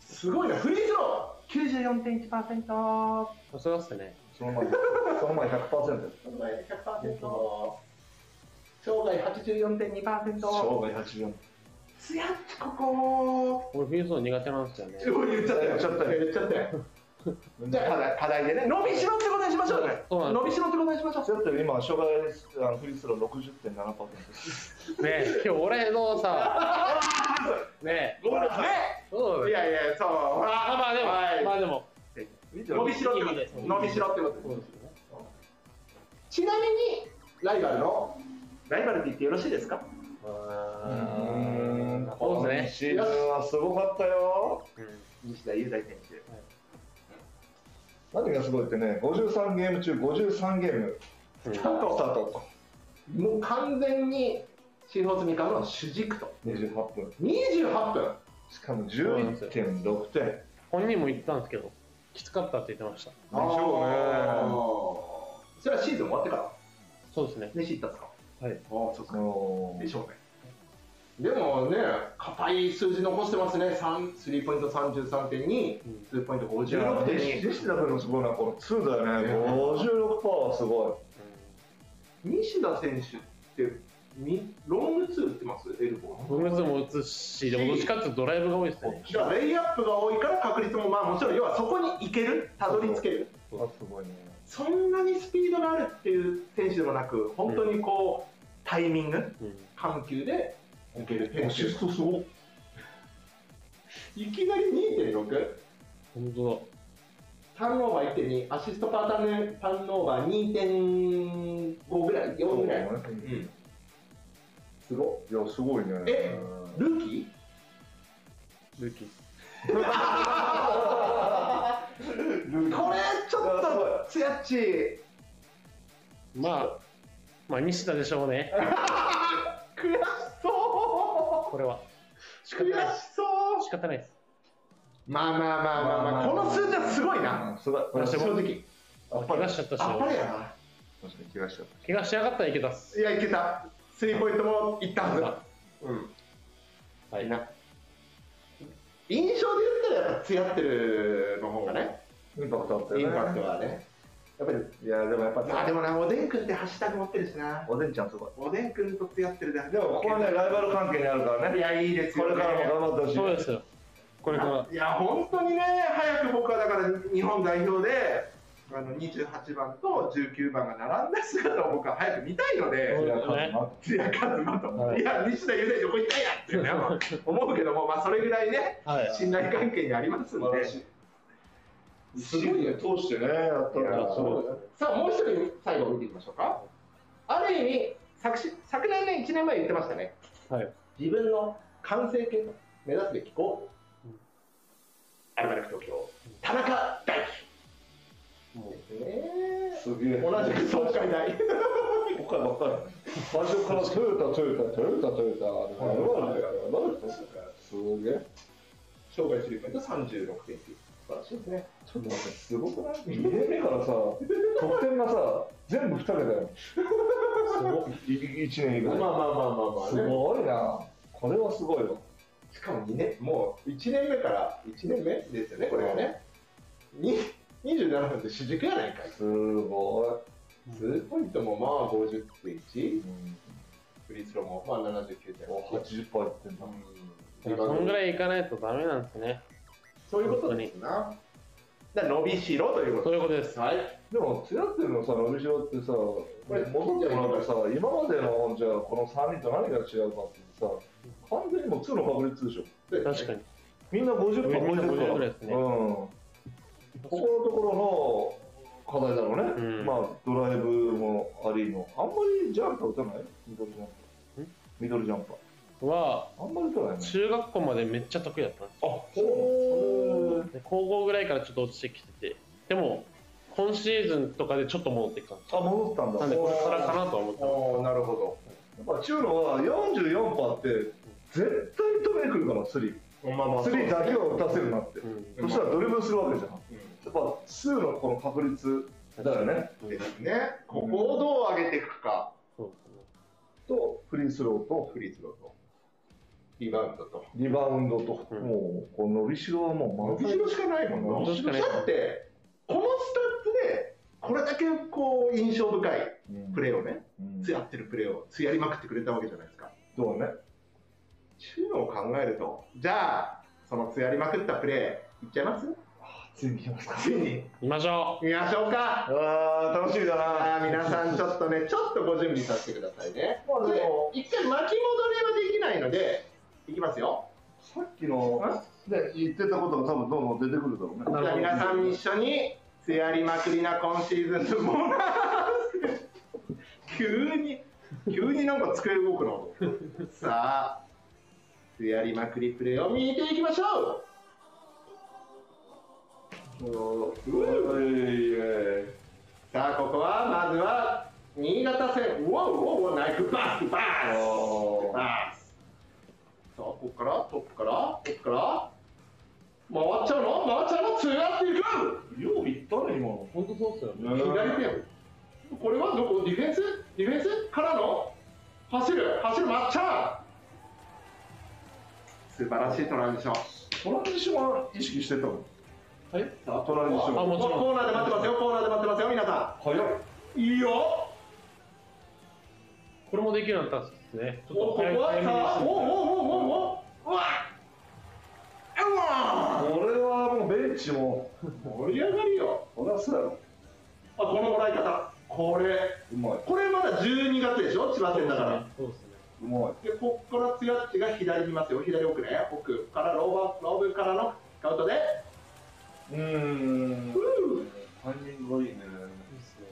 すごいな。フリースロー。94.1%さすがっすね。その前。その前100%その前100%生涯84.2%生涯84つやっちここ。俺フリースロー苦手なんですよね。言っちゃったよ。言っちゃったよ。言っちゃったよじゃあ課題課題でね。伸びしろってことにしましょうね。そうなん。です伸びしろってことにしましょう。だって今障害あのフリースロー60.7%ねえ、今日俺のさ、ねえ、ごめんなさい。そういやいやそう。ほらまあまあでも、はい。まあでも、伸びしろってことです伸びしろってことですちなみにライバルの？ライバルって言ってよろしいですか？うん。そうですシーズンはすごかったよ。西田雄大選手何がすごいってね53ゲーム中53ゲームうん。スタート。もう完全にシーフォース三河の主軸と。28分。28分。しかも11.6点本人も言ったんですけど、きつかったって言ってました。でしょうね。それはシーズン終わってから。そうですね。飯行ったんですか？はい。ああそっか。おでしょうねでもね硬い数字残してますね。3スリーポイント33.2うんツーポイントいや56.2西田君のすごいのはこの2だよね。ね。56%はすご西田選手ってみロングツー打ってます？エルボーブームズも打つし、でもどっちかっていうとドライブが多いですね。じゃあレイアップが多いから確率もまあもちろん要はそこに行けるたどり着ける。すごいね。そんなにスピードがあるっていう選手でもなく本当にこうタイミングうん。緩急でいける選アシス手トすごいいきなり2.6本当ターンオーバー1.2アシストパーターンターンオーバー2.5ぐらい4ぐらい、うん、すごいやすごいね。えルーキだ。ルーキー。ー これちょっとつやっち。まあ、まあ、西田でしょうね。悔しそうこれは。仕方悔ないしそう。仕方ないです。まあまあまあまあまあ。この数字はすごいな。すごい正直。怪我しちゃったし、あっぱれやな。確かに怪我しちゃっ怪我しやがったらいけたっす。いやいけた。スリーポイントもいったはずうん。はい。な。印象で言ったらやっぱつやってるの方がねたインパクトあったよね。インパクトはねやっぱりいやでもやっぱまあでもなおでんくんってハッシュタグ持ってるしな。おでんちゃんすごい。おでんくんとつやってるだけでもここはねライバル関係にあるからね。いやいいですよね。これからも頑張ってほしい。そうですよ。これから。いや本当にね早く僕はだから日本代表であの28番と19番が並んだ姿を僕は早く見たいので、そういや勝つな津屋和馬と、はいい、や西田雄大どこ行ったんやってね 思うけども、まあ、それぐらいねはい。信頼関係にありますんで。すごいね通してねやったらすごいさあもう一人最後見ていきましょうか。ある意味昨し昨年ね1年前言ってましたね。はい。自分の完成形と目指すべきゴール、う。んアルバルク東京。田中大も輝ですねすげえ。同じく東海大今回ばっかり最初からトヨタトヨタトヨタトヨタあれはあれすげえ。生涯スリーポイント36.9素晴らしいですね。ちょっと待ってすごくない？2年目からさ。得点がさ全部2桁だよ。すごっ1年以まあ外まあまあまあまあすねごいな。これはすごいわしかも2年もう1年目から1年目ですよねこれがね。に27分で主軸やないかい。すごツーポイントもまあ50.1い、うん、フリースローもまあ79.8お80%いってんだ。うん。そんぐらいいかないとダメなんですね。そういうことですな。だ伸びしろということ。そういうことです。はい。でもツヤってるのさ伸びしろってさこれ戻ってもらうとさ今までのじゃあこの3人と何が違うかってさ完全にもう2の確率でしょ。確かに。みんな50%超えてるからみんな50ぐらいですね。うん、ここのところの課題だろうね、うん。まあドライブもありのあんまりジャンプ打たない？ミドルジャンプ。ん？ミドルジャンプは中学校までめっちゃ得意だったんですあそうで高校ぐらいからちょっと落ちてきてて。でも今シーズンとかでちょっと戻ってきたんですあ戻ったんだ。なんでこれからかなとは思ってます。なるほど。やっぱ中ロは44パーって絶対に止めに来るからスリー。まあまスリーだけは打たせるなって、うん。そしたらドリブルするわけじゃん。やっぱ数のこの確率だよね。ですね。ここをどう上げていくか。とフリースローとフリースローとリバウンドと。リバウンドと、うん。もうこの伸びしろはもう伸びしろしかないもん伸びしろだってこのスタッツでこれだけこう印象深いプレーをねうん。つやってるプレーをつやりまくってくれたわけじゃないですか。そうね。中のを考えるとじゃあそのつやりまくったプレーいっちゃいます？ついにいに。見ましょ見ましょうか。あー楽しみだな。皆さんちょっとねちょっとご準備させてくださいね。も。一回巻き戻りはできないのでいきますよ。さっきのね言ってたことが多分どんどん出てくるだろうね。じゃあ皆さん一緒につやりまくりな今シーズンのボーナス。急に急になんか机動くの？さあつやりまくりプレーを見ていきましょおいうさあここはまずは新潟戦。うわうわうわナイフバスバあスー。バスさあここからトップからトップから回っちゃうの？回っちゃうの？つやっていく！よう言ったね今の。う本当そうっすよね。左手やこれはどこ？ディフェンス？ディフェンス？からの？走る？走るまっちゃん素晴らしいトランジション。トランジションは意識してたの？はい。さあトランジション。あもちろん。コーナーで待ってますよ。コーナーで待ってますよ皆さ早っ。んいいよ。これもできるようになったんですね。ちょっとこ早めにおおおおおおうわうわこれはもうベンチも盛り上がりよこれはそうやろあこのもらい方これうまいこれまだ12月でしょ千葉戦だからそうですねうまいでここからツヤッチが左見ますよ左奥ね奥からローバーローブからのカウントでうーんタイミングがいいねいいっすね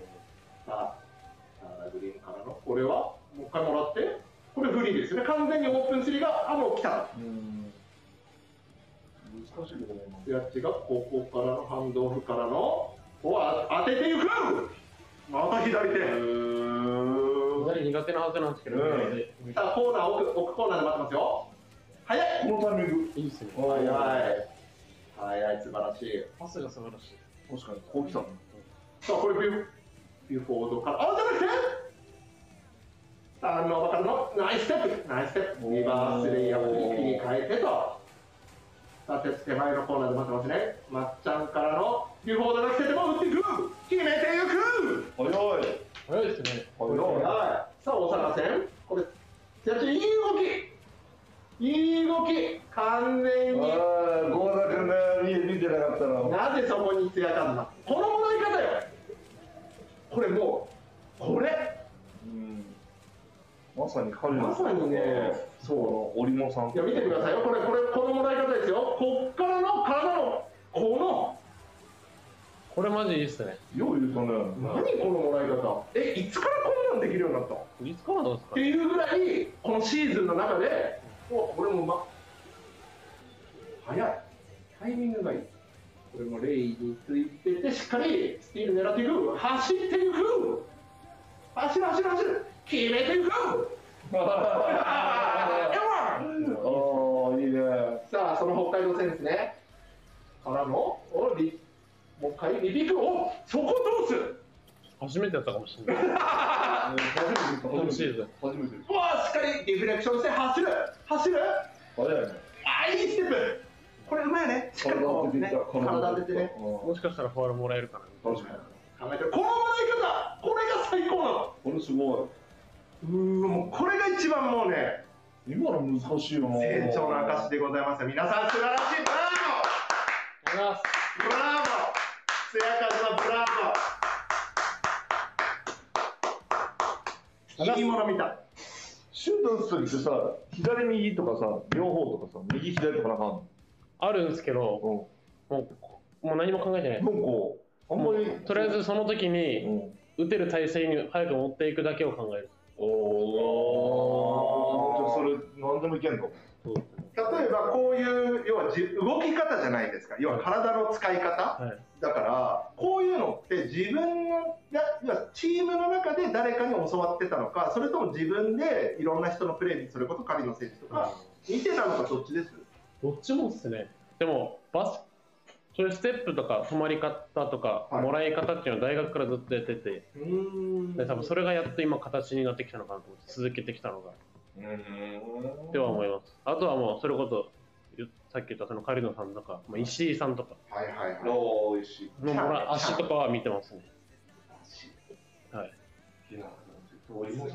さあさあグリーンからのこれはもう一回もらってこれフリーです。よね完全にオープンスリーがあもう来たうん難しいけどね今ツヤッチがここからのハンドオフからのお当てていく。また左手。左苦手なはずなんですけど、うん。でさあコーナー奥奥コーナーで待ってますよ。早い。このタイミング。いいっすね。早い。早い素晴らしい。パスが素晴らしい。確かに。こう来た。さあこれビュビュフォードから。あじゃなくてターンオーバーからの？ナイスステップ。ナイスステップ。リバースレイヤーを切り替えてと。さて手前のコーナーで待ってますね。まっちゃんからのビュフォードが来てても打っていく。決めていく。早い。早いですね。早い。はいさあ大阪戦。これ手足いい動き。いい動き。完全に。ああ郷田君ね見見てなかったな。なぜそこに艶かんなこのもらい方よ。これもうこれ。うんまさに彼のまさにね。そう織茂さん。いや見てくださいよ。これこれこのもらい方ですよ。こっからの体のここれマジいいっすね。よう言うとねの何このもらい方？えいつからこんなんできるようになった？っいつからなんですか？ていうぐらいこのシーズンの中でおこれもうま早い。タイミングがいい。これもレイについててしっかりスティール狙っていく。走っていく。走る走る走る決めていくああいいねさあその北海道戦ですね。からのおリもう一回リピークおそこどうす。る初めてやったかもしれない。初めて。初めてうわしっかりリフレクションして走る。走る。早いね。あいいステップ。これうまいね。しっかりこうね。体当ててね。もしかしたらファウルもらえるかな。確かに考えてる。このもらい方。これが最高なの。これすごうーもうこれが一番もうねい今の難しいよな。成長の証でございます。皆さん素晴らしい。ブラボー。ブラボー。つやかずのブラボー。い。い。もの見たシュー。ト打つ時ってさ左右とかさ両方とかさ右左とかなんかあるんですけどあんのもうもう何も考えてない。うんなんかあんまりとりあえずその時うにん打てる体勢に早く持ってい。くだけを考えるおおじゃあそれ何でもいけんの？例えばこういう要はじ動き方じゃないですか。要は体の使い方、はい。だからこういうのって自分のが要はチームの中で誰かに教わってたのかそれとも自分でいろんな人のプレーにそれこそ狩野選手とか見てたのかどっちです？どっちもっすね。でもバスそういうステップとか止まり方とか、はい。もらい方っていうのは大学からずっとやってて。うん。で多分それがやっと今形になってきたのかなと思って続けてきたのが。うんでは思います。あとはもうそれこそゆさっき言ったその狩野さんとか、まあ、石井さんとか。はいはいはい。おー美味しいのもら足とかは見てますね。はい。いやさ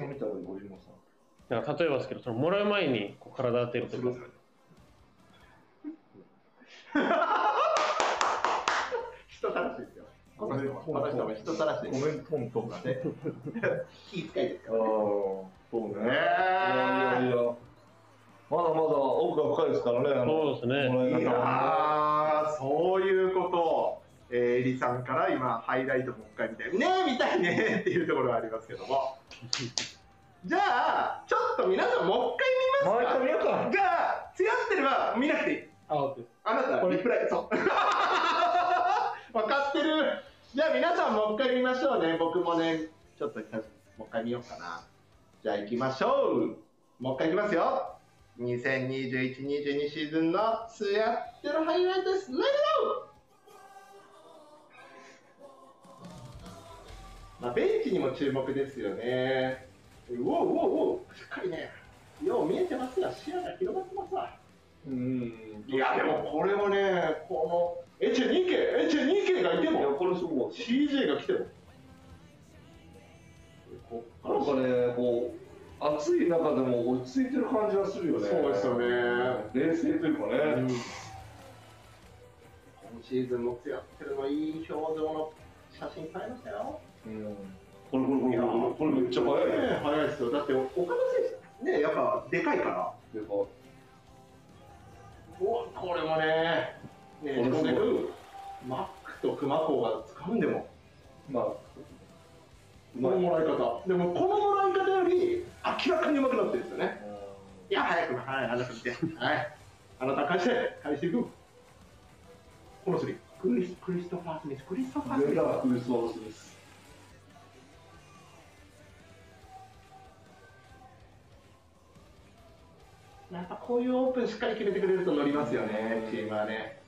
ん。見たらお芋さ？んだから例えばですけどそのもらう前にこう体当てるとかこの人は人たらしい。コメントンとかで気遣いですからねそうね。いやいやいやまだまだ奥が深いですからね。そうですねいやーそういうことを、えー、エリさんから今ハイライトもう一回見たいねえ見たいねっていうところがありますけども。じゃあちょっと皆さんもう一回見ますか。もう一回見ようかが違ってれば見なくていい。ああなたリプライ。そう。分かってる。じゃあ皆さんもう一回見ましょうね。僕もねちょっともう一回見ようかな。じゃあ行きましょう。もう一回いきますよ。2021-22シーズンのスヤッテルハイライトです。レッツゴーまあベンチにも注目ですよね。うおうおうおう。しっかりね。よう見えてますよ視野が広がってますわ。うん。いやでもこれもね、このエチェ2系、エチェ2系がいていやも、これすごい。CJ が来ても、こっからなんかねこう暑い中でも落ち着いてる感じがするよね。そうですよね。冷静というかうん。ね、今シーズンもやってるのいい表情の写真撮りましたよ。うん。これこれこれこれこれめっちゃ早い。ねね早いですよ。だって岡田選手、ね、やっぱでかいから。でかうわこれもね、ね、これすごい飛んでくる。マックと熊子が掴んでも、まあこのもらい方。でもこのもらい方より明らかに上手くなってるんですよね。いや、早く、はい、あなた見て。はい。あなた返して、返していく。このスリー。クリスクリストファー・スミス、クリストファー・スミス。クリスマスですやっぱこういうオープンしっかり決めてくれると乗りますよね、チームはね。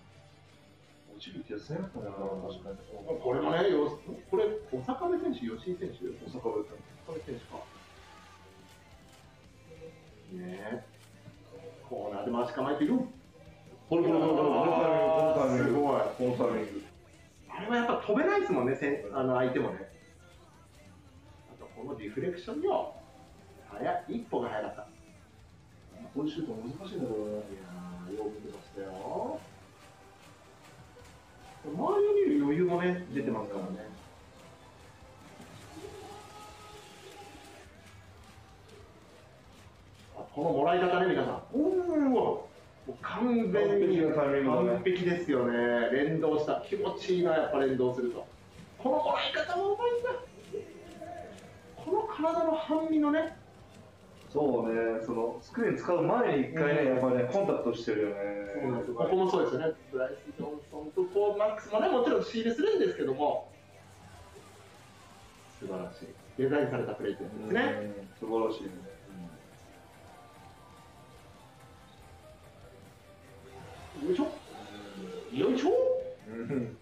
落ちる気がせんかな確かにこれもね、よこれ、小坂部選手、吉井選手、大阪部小坂部選手か。ねえ。コーナーで回し構えている。これこれこれこれこのタイミングすごい。このタイミングあれはやっぱ飛べないですもんね、せあの相手もね。あとこのリフレクションよ。早い、一歩が早かった。こういうシュート難しいんだろうねいやー、よく見てましたよ。周りを見る余裕もね、出てますからね。このもらい方ね、皆さん。おお、もう完全に完璧ですよね。連動した。気持ちいいな、やっぱ連動すると。このもらい方もうまいんだ。この体の半身のね、そうねそのスクリーン使う前に一回ねやっぱりねコンタクトしてるよね。ここもそうですよね、ブライス・ジョンソンとこうマックスもね、もちろん仕入れするんですけども、素晴らしい、デザインされたプレーですね。うん素晴らしいね。よいしょ、よいしょ、うん。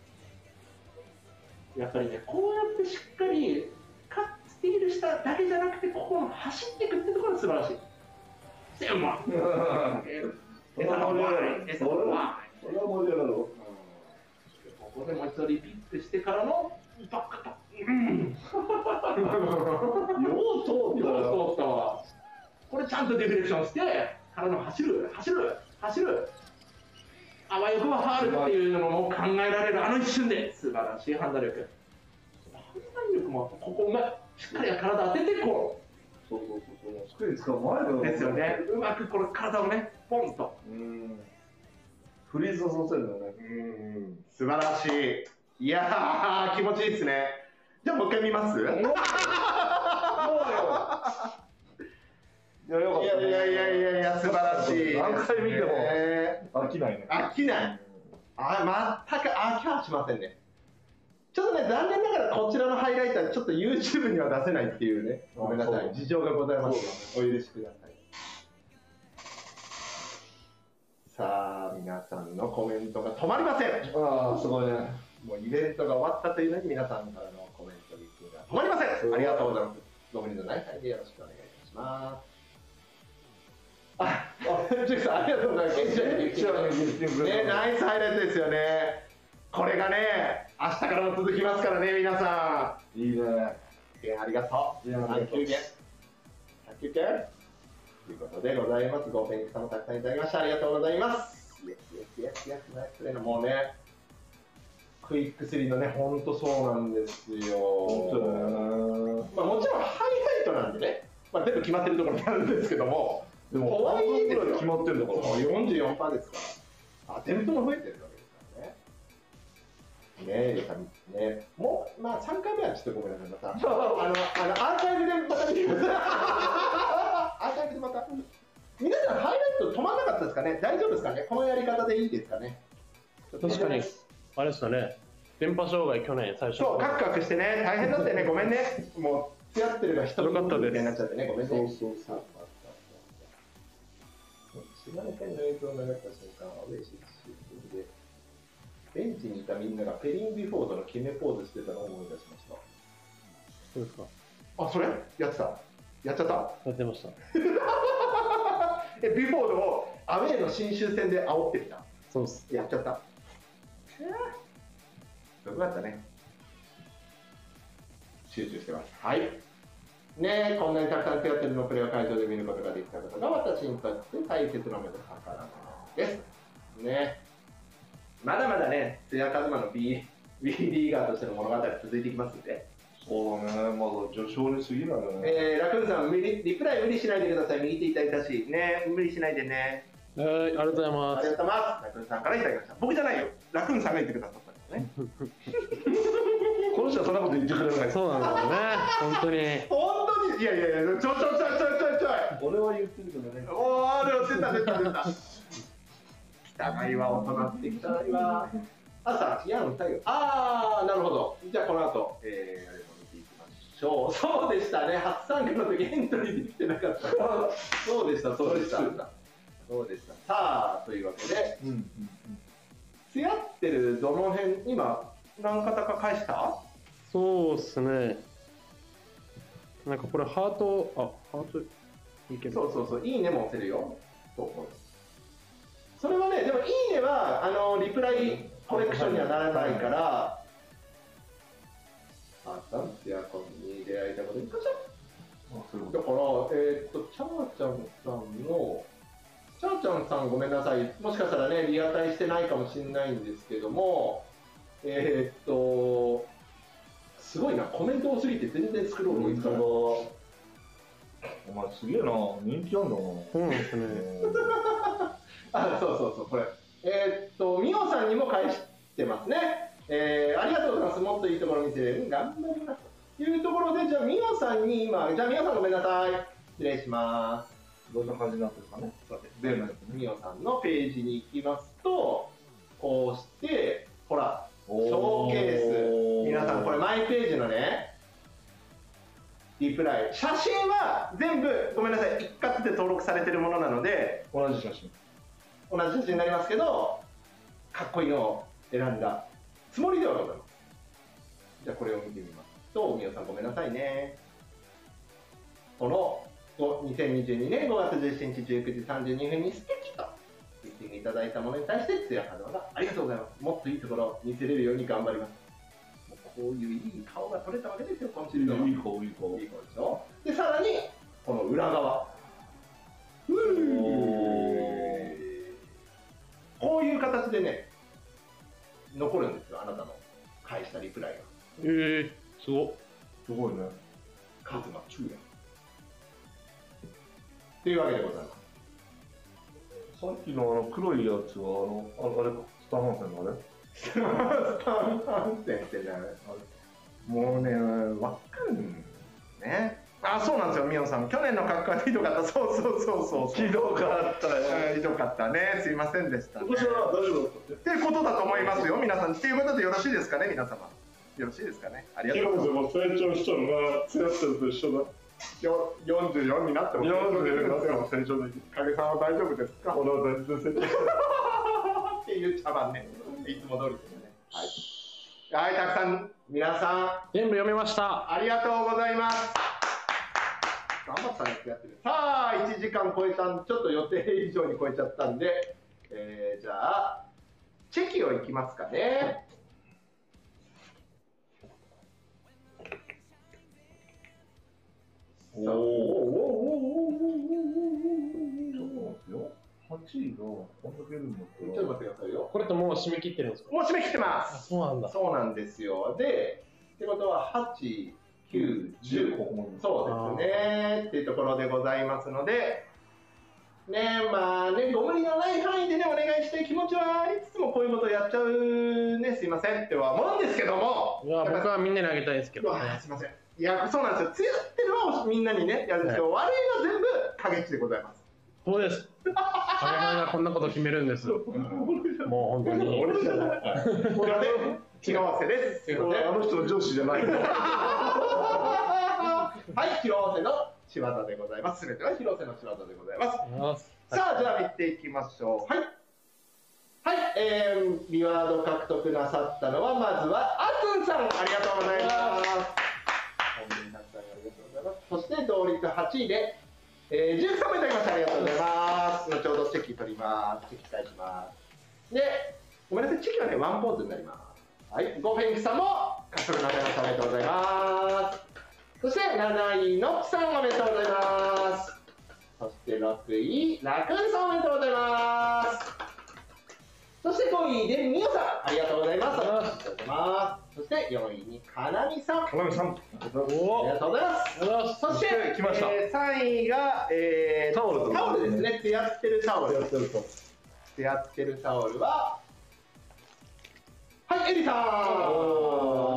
やっぱりね、こうやってしっかりカッスティールしただけじゃなくて、ここの走っていくってところが素晴らしい。でうまい。それは盛り上がるそれはそれは盛り上がるわここでもう一度リピットしてからのバックタうん。よう通ったよよう通ったわ。これちゃんとディフレクションして、からの走る、走る、走る。あわよくばファールっていうのも考えられるあの一瞬で素晴らしい判断力。判断力もここうまい。しっかり体当ててこそうそうそうそうスクリーン使う前だよう。ですよね。うまくこれ体をね、ポンと。うんフリーズさせるんだよねうん。素晴らしい。いやー、気持ちいいですね。じゃあもう一回見ます？いやいそうよ。いや、よかった、やいやいやいや、素晴らしい。何回見ても飽きないね。飽きない。あ、全く飽きはしませんね。ちょっとね、残念ながらこちらのハイライトはちょっと YouTube には出せないっていうね、ごめんなさい、事情がございます。ので、お許しください。さあ、皆さんのコメントが止まりません。ああ、すごいね。もうイベントが終わったというのに皆さんからのコメントリップが止まりません。ありがとうございます。どうものない。範囲でよろしくお願い。い。たします。あ、あ、ジュクさんありがとうござい。ます。ね、ナイスハイライトですよね。これがね、明日からも続きますからね、皆さいいね。ん。えありがとう。いやありがとう3球券。3球券ということでございます。ごフェニックスさんもたくさんいただきました。ありがとうございます。イエスイエスイエスイエスナイスプレーのもうね、クイックスリーのね、ほんとそうなんですよ。まあ、もちろんハイライトなんでね、まあ、全部決まってるところにあるんですけども、でも、とはいえです決まってんだから。44%ですから、アテンプトも増えてるからね。ねえ、やっぱね、もう、まあ、3回目はちょっとごめんなさい、また、あの、あのアーカイブでまた見てください。アーカイブでまた。皆さん、ハイライト止まんなかったですかね？大丈夫ですかね？このやり方でいいですかね？確かに、あれですかね、電波障害、去年最初。そう、カクカクしてね、大変だってね、ごめんね。もう、付き合ってるが人よかったです。みたいになっちゃってね、ごめんね。そうそうそう。島根県の映像を流した瞬間は嬉しいベンチにいたみんながペリン・ビフォードの決めポーズしてたのを思い出しましそうですか。た。あ、それ？やってた？やっちゃった？やってました。え、ビフォードをアウェーの新州戦で煽ってきた？そうです。やっちゃった？よかったね。集中してます。はい。ねえ、こんなにたくさん手当てるのプレーを会場で見ることができたことが私にとって大切な目の宝物です。ねまだまだね、津屋一馬の B, B リーガーとしての物語続いていきますんで。そうだね、まだ序章に過ぎないよね。えー、ラクーンさん、リリプライ無理しないでください。右手痛いたし。ね無理しないでね。はい、ありがとうございあます。りがとうございます。ラクーンさんからいただきました。僕じゃないよ。ラクーンさんが言ってくださったんですね。この人はそんなこと言ってくれない。そうなんだよね、本当に。本当に？いやいやいや、ちょちょちょちょちょちょい。俺は言ってるけどね。おー、でも出た出た出た。汚いわ、大人って汚いわ。朝、いや、太陽。あー、なるほど。じゃあ、この後、えー、あれを見ていきましょう。そうでしたね。初参加の時エントリーできてなかった。そうでした、そうでした。そうでした。さあ、というわけで、うんうんつやってるどの辺、今、何方か返した？そうっすね。なんかこれハート、あ、ハートいける。そうそうそう、いいねも押せるよ。そうそれはね、でもいいねは、あの、リプライコレクションにはならないから、あったんつやこに出会えたことにだから、えーっと、チャーちゃんさんの、チャーちゃんさんごめんなさい、もしかしたらね、リアタイしてないかもしれないんですけども、えーっと、すごいな、コメント多すぎて全然作ろう思いつかない。と。お前すげえな、人気あんだな。そうなんですね。あ、そうそうそう、これ。えーっと、ミオさんにも返してますね。えー、ありがとうございます。もっといいところ見せれる。頑張ります。というところで、じゃあ、ミオさんに今、じゃあ、ミオさんごめんなさい。失礼します。どんな感じになってるかね。そうですね。ミオさんのページに行きますと、こうして、ほら、ショーケース。皆さん、これ、マイページのね、リプライ。写真は全部、ごめんなさい、一括で登録されてるものなので、同じ写真。同じ写真になりますけど、かっこいいのを選んだつもりではございます。じゃあこれを見てみますと、みおさんごめんなさいね。このご2022年5月17日19時32分に素敵と言っていただいたものに対して、つやかどがありがとうございます。もっといいところを見せれるように頑張ります。こういういい顔が撮れたわけですよ、今シーズンは。いい子、いい子。いい子でしょで、さらに、この裏側。こういう形でね、残るんですよ、あなたの返したリプライが。えー、すごっ。すごいね。カズマ中也。というわけでございます。さっきのあの黒いやつは、あの、ああれ、スターハンセンのあれ？スタン反戦ってね、もうね、わかんね。あ、そうなんですよ、ミオさん。去年の格好はひどかった。そうそうそうそう。ひどかったよはいひどかったね。すいませんでした、ね。今年は大丈夫だったってことだと思いますよ、皆さん。っていうことでよろしいですかね、皆様。よろしいですかね。ありがとうございます。も成長しとるなつやってると一緒だよ44になっても40になっても成長できる影さんは大丈夫ですか？俺は全然成長っていう茶番ね。いつも通りですね。はい。はい、たくさん、皆さ全部読みました。ん、ありがとうございます。頑張ったてやってる。さあ、1時間超えたん、ちょっと予定以上に超えちゃったんで、えー、じゃあ、チェキをいきますかね。おおおおおお8位がこんだけいるんだちょっと待ってくださいよ。これともう締め切ってるんですか？もう締め切ってますそうなんだ。そうなんですよ。で、ってことは8、9、10。ここまでそうですね。っていうところでございますので、ねまあね、ご無理のない範囲でね、お願いしたい気持ちはありつつも、こういうことやっちゃうね、すいませんっては思うんですけども、いや、僕はみんなにあげたいですけどね。すいません。いや、そうなんですよ。強ってるのをみんなにね、やるんですけど、悪いのは全部影地でございます。そうです。影前がこんなこと決めるんです。もう本当に。俺じゃないこれはね、気の合わせです。あの人の上司じゃない はい、広瀬の仕業でございます。すべては広瀬の仕業でございます。さあ、じゃあ見ていきましょう。はい。はい、えー、リワード獲得なさったのは、まずは、あつんさん、ありがとうございます。本当にたくさんありがとうございます。そして、同率8位で、えー、ジュークさんもいただきました。ありがとうございます。後ほどチェキ取ります。チェキ返します。で、ごめんなさい、チェキはね、ワンポーズになります。はい、ゴフェンクさんも獲得なさいました。ありがとうございます。そして、7位、ノックさん、おめでとうございます。そして6位、ラクーンさんおめでとうございます。そして5位でミオさん、ありがとうございます。ありがとうございます。そして4位にかなみさん、あ金見さんおりがとうございます。そして、来ましたえー3位が、えータオルとタオルですね。やってるタオル。やってるとやってるタオルは、はい、エリさん。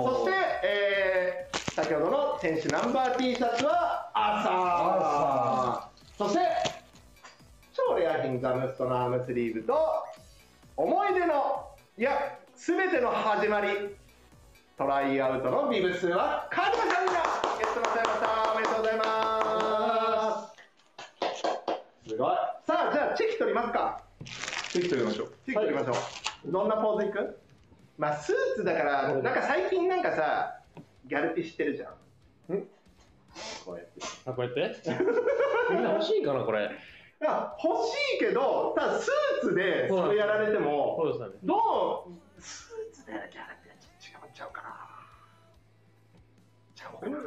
そして、えー先ほどの選手ナンバー T シャツは朝。そして、超レア品ザムストのアームスリーブと、思い出の、いや、すべての始まり、トライアウトのビブスは、カズマさんがゲットなさいました。おめでとうございます。すごい。さあ、じゃあ、チェキ取りますか。チェキ取りましょうチェキ取りましょう。どんなポーズいく？まあ、スーツだから、なんか最近なんかさ、ギャルピしてるじゃん。ん？こうやって。あ、こうやって？みんな欲しいかな、これ。いや、欲しいけど、ただスーツでそれやられても、そうですよね。どう、スーツでやられて違っちゃうかな。ちゃうかな。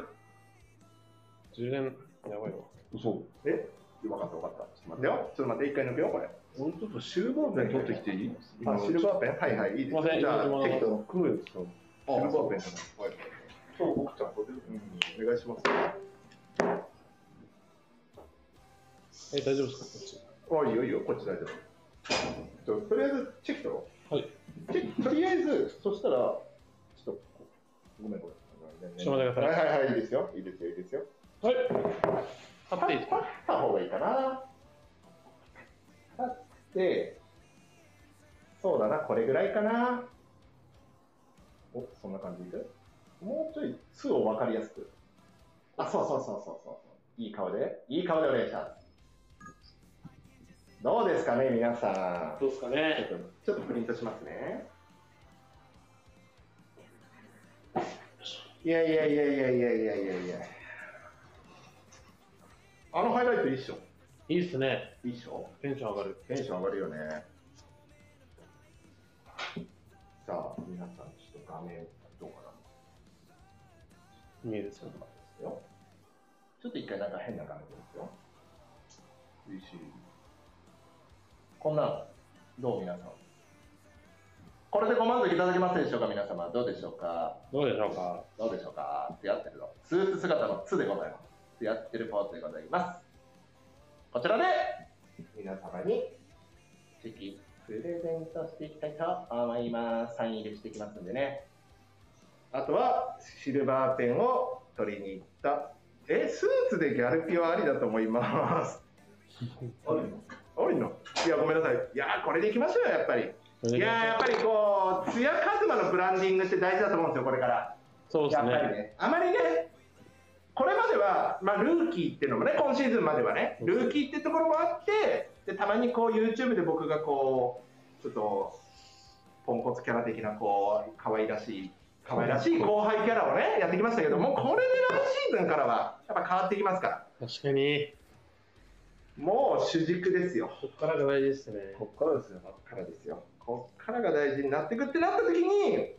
充電、やばいわ。嘘え？分かった分かった。ちょっと待ってよ。ちょっと待って、一回抜くよ、これ。俺ちょっとシルバーペン取ってきていい？あ、シルバーペン？はいはい、いいですじゃあ、適当。シルバーペンじゃないはいそう僕ちゃんと出るうん、お願いします。え、大丈夫ですか？こっち。あ、いいよいいよ、こっち大丈夫。とりあえず、チェキ取ろう。はい。チェキとりあえず、そしたら、ちょっと、ごめんごめん。ちょっと待ってくださいはいはいはい、いいですよ。いいですよ、いいですよ。はい。貼っていいですか？立った方がいいかな。立って、そうだな、これぐらいかな。お、そんな感じでいく？もうちょい、数を分かりやすく。あ、そうそうそうそうそう。いい顔で、いい顔でお願いします。どうですかね、皆さん。どうですかちょっね。とちょっとプリントしますね。いやいやいやいやいやいやいやいや。あのハイライトいいっしょ。いいっすね。いいっしょ。テンション上がる。テンション上がるよね。さあ、皆さん、ちょっと画面、どうかな。いいですよ。ですよ。ちょっと一回なんか変な画面ですよ。いいし。こんなの、どう皆さん？これでご満足いただけますでしょうか、皆様。どうでしょうか？どうでしょうか？どうでしょうか？つやってるの。スーツ姿のつでございます。つやってるポーズでございます。こちらで、皆様に、チェキプレゼントしていきたいと思います。サイン入れしていきますんでね。あとは、シルバーペンを取りに行った。え、スーツでギャルピはありだと思います。ありの？いや、ごめんなさい。いや、これでいきましょうよ、やっぱり。いや、やっぱりこう、ツヤカズマのブランディングって大事だと思うんですよ、これから。そうですやっぱりね。ね、あまりね、これまでは、まあ、ルーキーっていうのもね、今シーズンまではね、ルーキーってところもあって、でたまにこう、YouTube で僕がこう、ちょっと、ポンコツキャラ的な、こう、可愛らしい、可愛らしい後輩キャラをね、やってきましたけども、これで来シーズンからは、やっぱ変わってきますから、確かに。もう主軸ですよ。こっからが大事ですね。こっからですよ。こっからですよ。こっからが大事になってくってなった時に、あんまりこ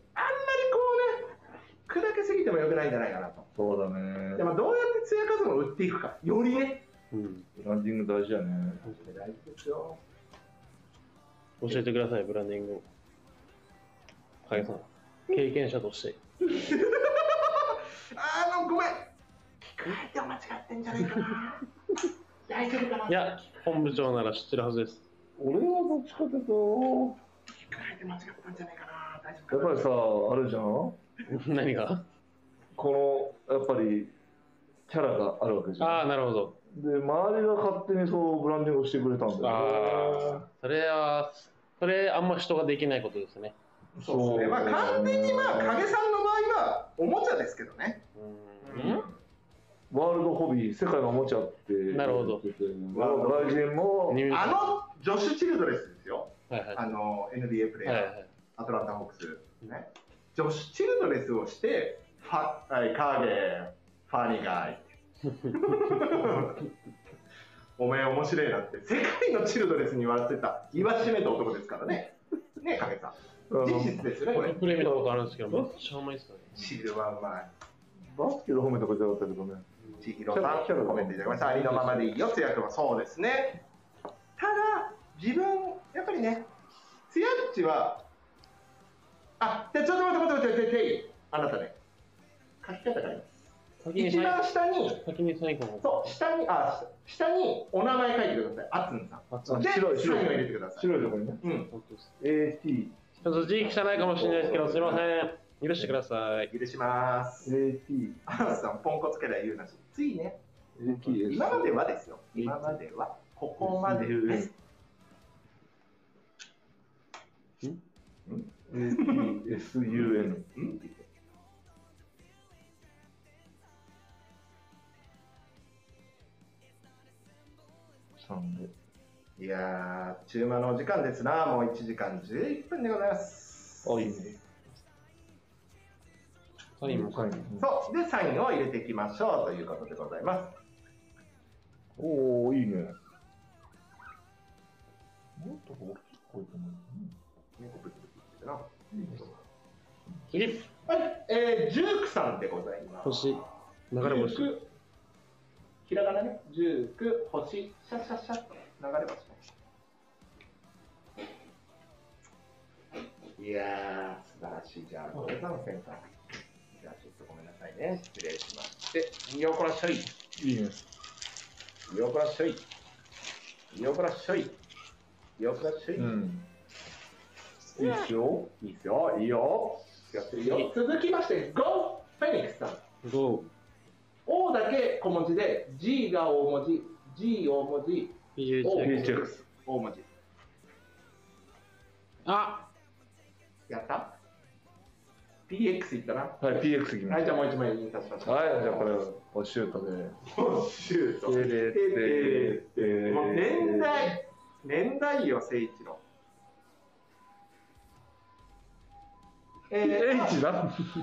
うね、砕けすぎても良くないんじゃないかなと。そうだねで。もどうやってツヤカズマを売っていくか、よりね。うん。ブランディング大事やね。大事ですよ。教えてください、ブランディングを。影さん、経験者として。あの、ごめん。聞く相手を間違ってんじゃないかな。大丈夫かないや、本部長なら知ってるはずです。俺はどっちかというと、聞く相手間違ったんじゃないかな。大丈夫かなやっぱりさ、あるじゃん？何が？この、やっぱり、キャラがあるわけじゃん。ああ、なるほど。で、周りが勝手にそうブランディングをしてくれたんだよね。ああ、それは、それあんま人ができないことですね。そうですね。まあ、完全にまあ、影さんの場合は、おもちゃですけどね。うん。ワールドホビー、世界のおもちゃって。なるほど外人も、あの、ジョッシュ・チルドレスですよ。はいはい。あの、NBA プレイヤー。はいはい。アトランタ・ホークス。ね。ジョッシュ・チルドレスをして、ファ、はい、カーゲン、ファニーガイ。お前面白いなって、世界のチルドレスに言われてた、言わしめた男ですからね。ね、影さん。事実ですよね、これ。プレイ見たことあるんですけど、めっちゃうまいですよね。チルはうまい。バスケの褒めたことなかったけどね。千尋さん、コメントいただきました。ありのままでいいよ、つやくんはそうですね。ただ、自分、やっぱりね、つやっちは、あ、でちょっと待って待って待って待って、あなたね、書き方があります。一番下に、ン、先にサインかも。そう、下に、あ、下にお名前書いてください。あつんさあつん。で、白い白い入れてください。白いとこにね。うん。AT、ちょっと字汚いかもしれないですけど、すいません。許してください。許します。AT、あなたさん、ポンコツキャラ言うなし。ついね、AT、今まではですよ。今までは、ここまでです。AT、SUN。うん？3で。いやー、中間のお時間ですな。もう1時間11分でございます。あ、いいね。サインもサイン。そう。で、サインを入れていきましょうということでございます。おおいいね。もっと大きい声かな。次、はい、えー、ジュークさんでございます。星、流れ星。ジュークひらがなね、ジューク、星、シャシャシャっと流れ星ね。いやー、素晴らしい。じゃあ、これさんセンター。じゃあ、ちょっとごめんなさいね。失礼しまして。よこらっしゃい。いいね。よこらっしゃい。よこらっしゃい。よこらっしゃい。うん。いいっすよ。いいっすよ、いいよ。やってるよ。続きまして、ゴーフェニックスさん。ど O だけ小文字で、G が大文字、G 大文字、う ?PHX。大文字。あやった ?PX いったな。はい、PX いきまはい、す。じゃあもう一枚印刷しましょう。はい、じゃあこれ、おシュートで。シュート。てれててもう年代、年代よ、誠一郎。えー H だ？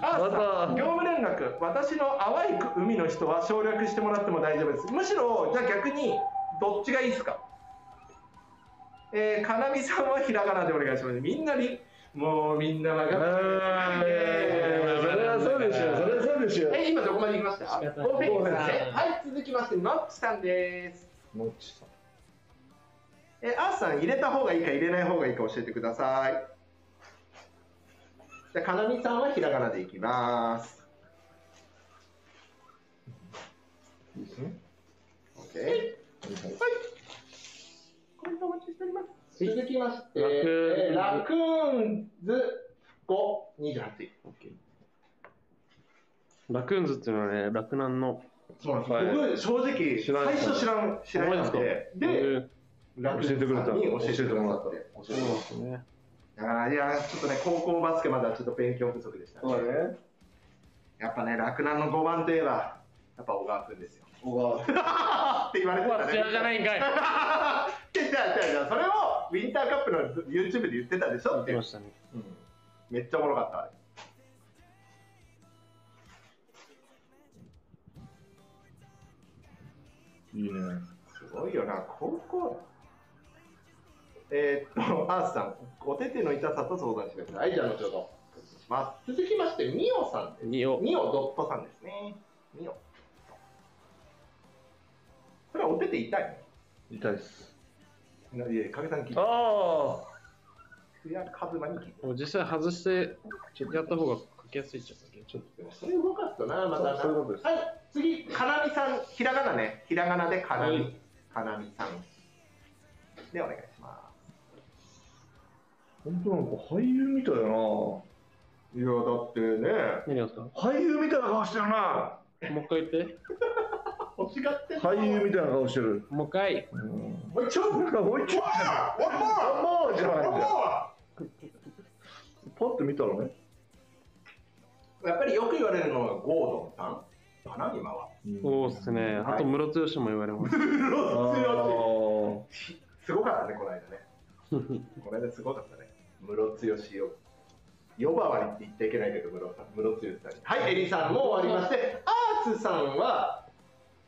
あまた業務連絡、私の淡い海の人は省略してもらっても大丈夫です。むしろ、じゃあ逆に、どっちがいいですか？えー、かなみさんはひらがなでお願いします。みんなに、もうみんな分かあーいやいやいやそれはそうでしょ。それはそうでしょ。え、今どこまで行きました？ねはい、続きまして、ノッチさんです。もっちさん。え、アースさん、入れた方がいいか入れない方がいいか教えてください。じゃあ、かなみさんはひらがなでいきます。いいですね。OK。はいはい。これでお待ちしております。続きまして、ラクーンズえーラクーンズ5、28位。ラクーンズっていうのはね、洛南の。そうなんですはい僕、正直、最初知らん、知らなくて、えで、ーラクーンズ教えてくれたさんに教えてくださ教って。教えそうなんですね。あーいやー、ちょっとね、高校バスケまだちょっと勉強不足でしたね。ねやっぱね、洛南の5番といえば、やっぱ小川君ですよ。小川 って言われてたね。うわ、違うじゃないんかい。じゃあじゃあじゃあそれをウィンターカップの YouTube で言ってたでしょ？言っいうっててましたね。うん。めっちゃおもろかったあれ。いいね。すごいよな高校。えーっとアースさんお手手の痛さと相談してください。はいじゃあ後ほどお願い。します続きましてミオさん。ですにお。ミオドットさんですね。ミオこれはお手手痛い。痛いっす。のいや影さん聞いて。あいやカズマに聞いて。もう実際外してやった方が書きやすいっちゃうちょっとでもそれ動かすとなまたな。そうそういうことです。はい次かなみさん。ひらがなね。ひらがなでかなみ、はい。かなみさんでお願いしま本当なんか俳優みたいだな。すいやだってね。何がですか？も俳優みたいな顔してるな。う一回言って。欲しがってんの？俳優みたいな顔してる。もう一回。うん。もう一丁なんかもう一丁もうじゃないんだよ。パッと見たらね。アやっぱりよく言われるのはゴードンさん？かな今はそうっすね。あと、ムロツヨシも言われます。あ強ーしすごかったねこの間ね。この間すごかったね。ムロツヨシよ呼ばわりって言っちゃいけないけどムロツヨシさんに。はいエリさんも終わりましてアースさんは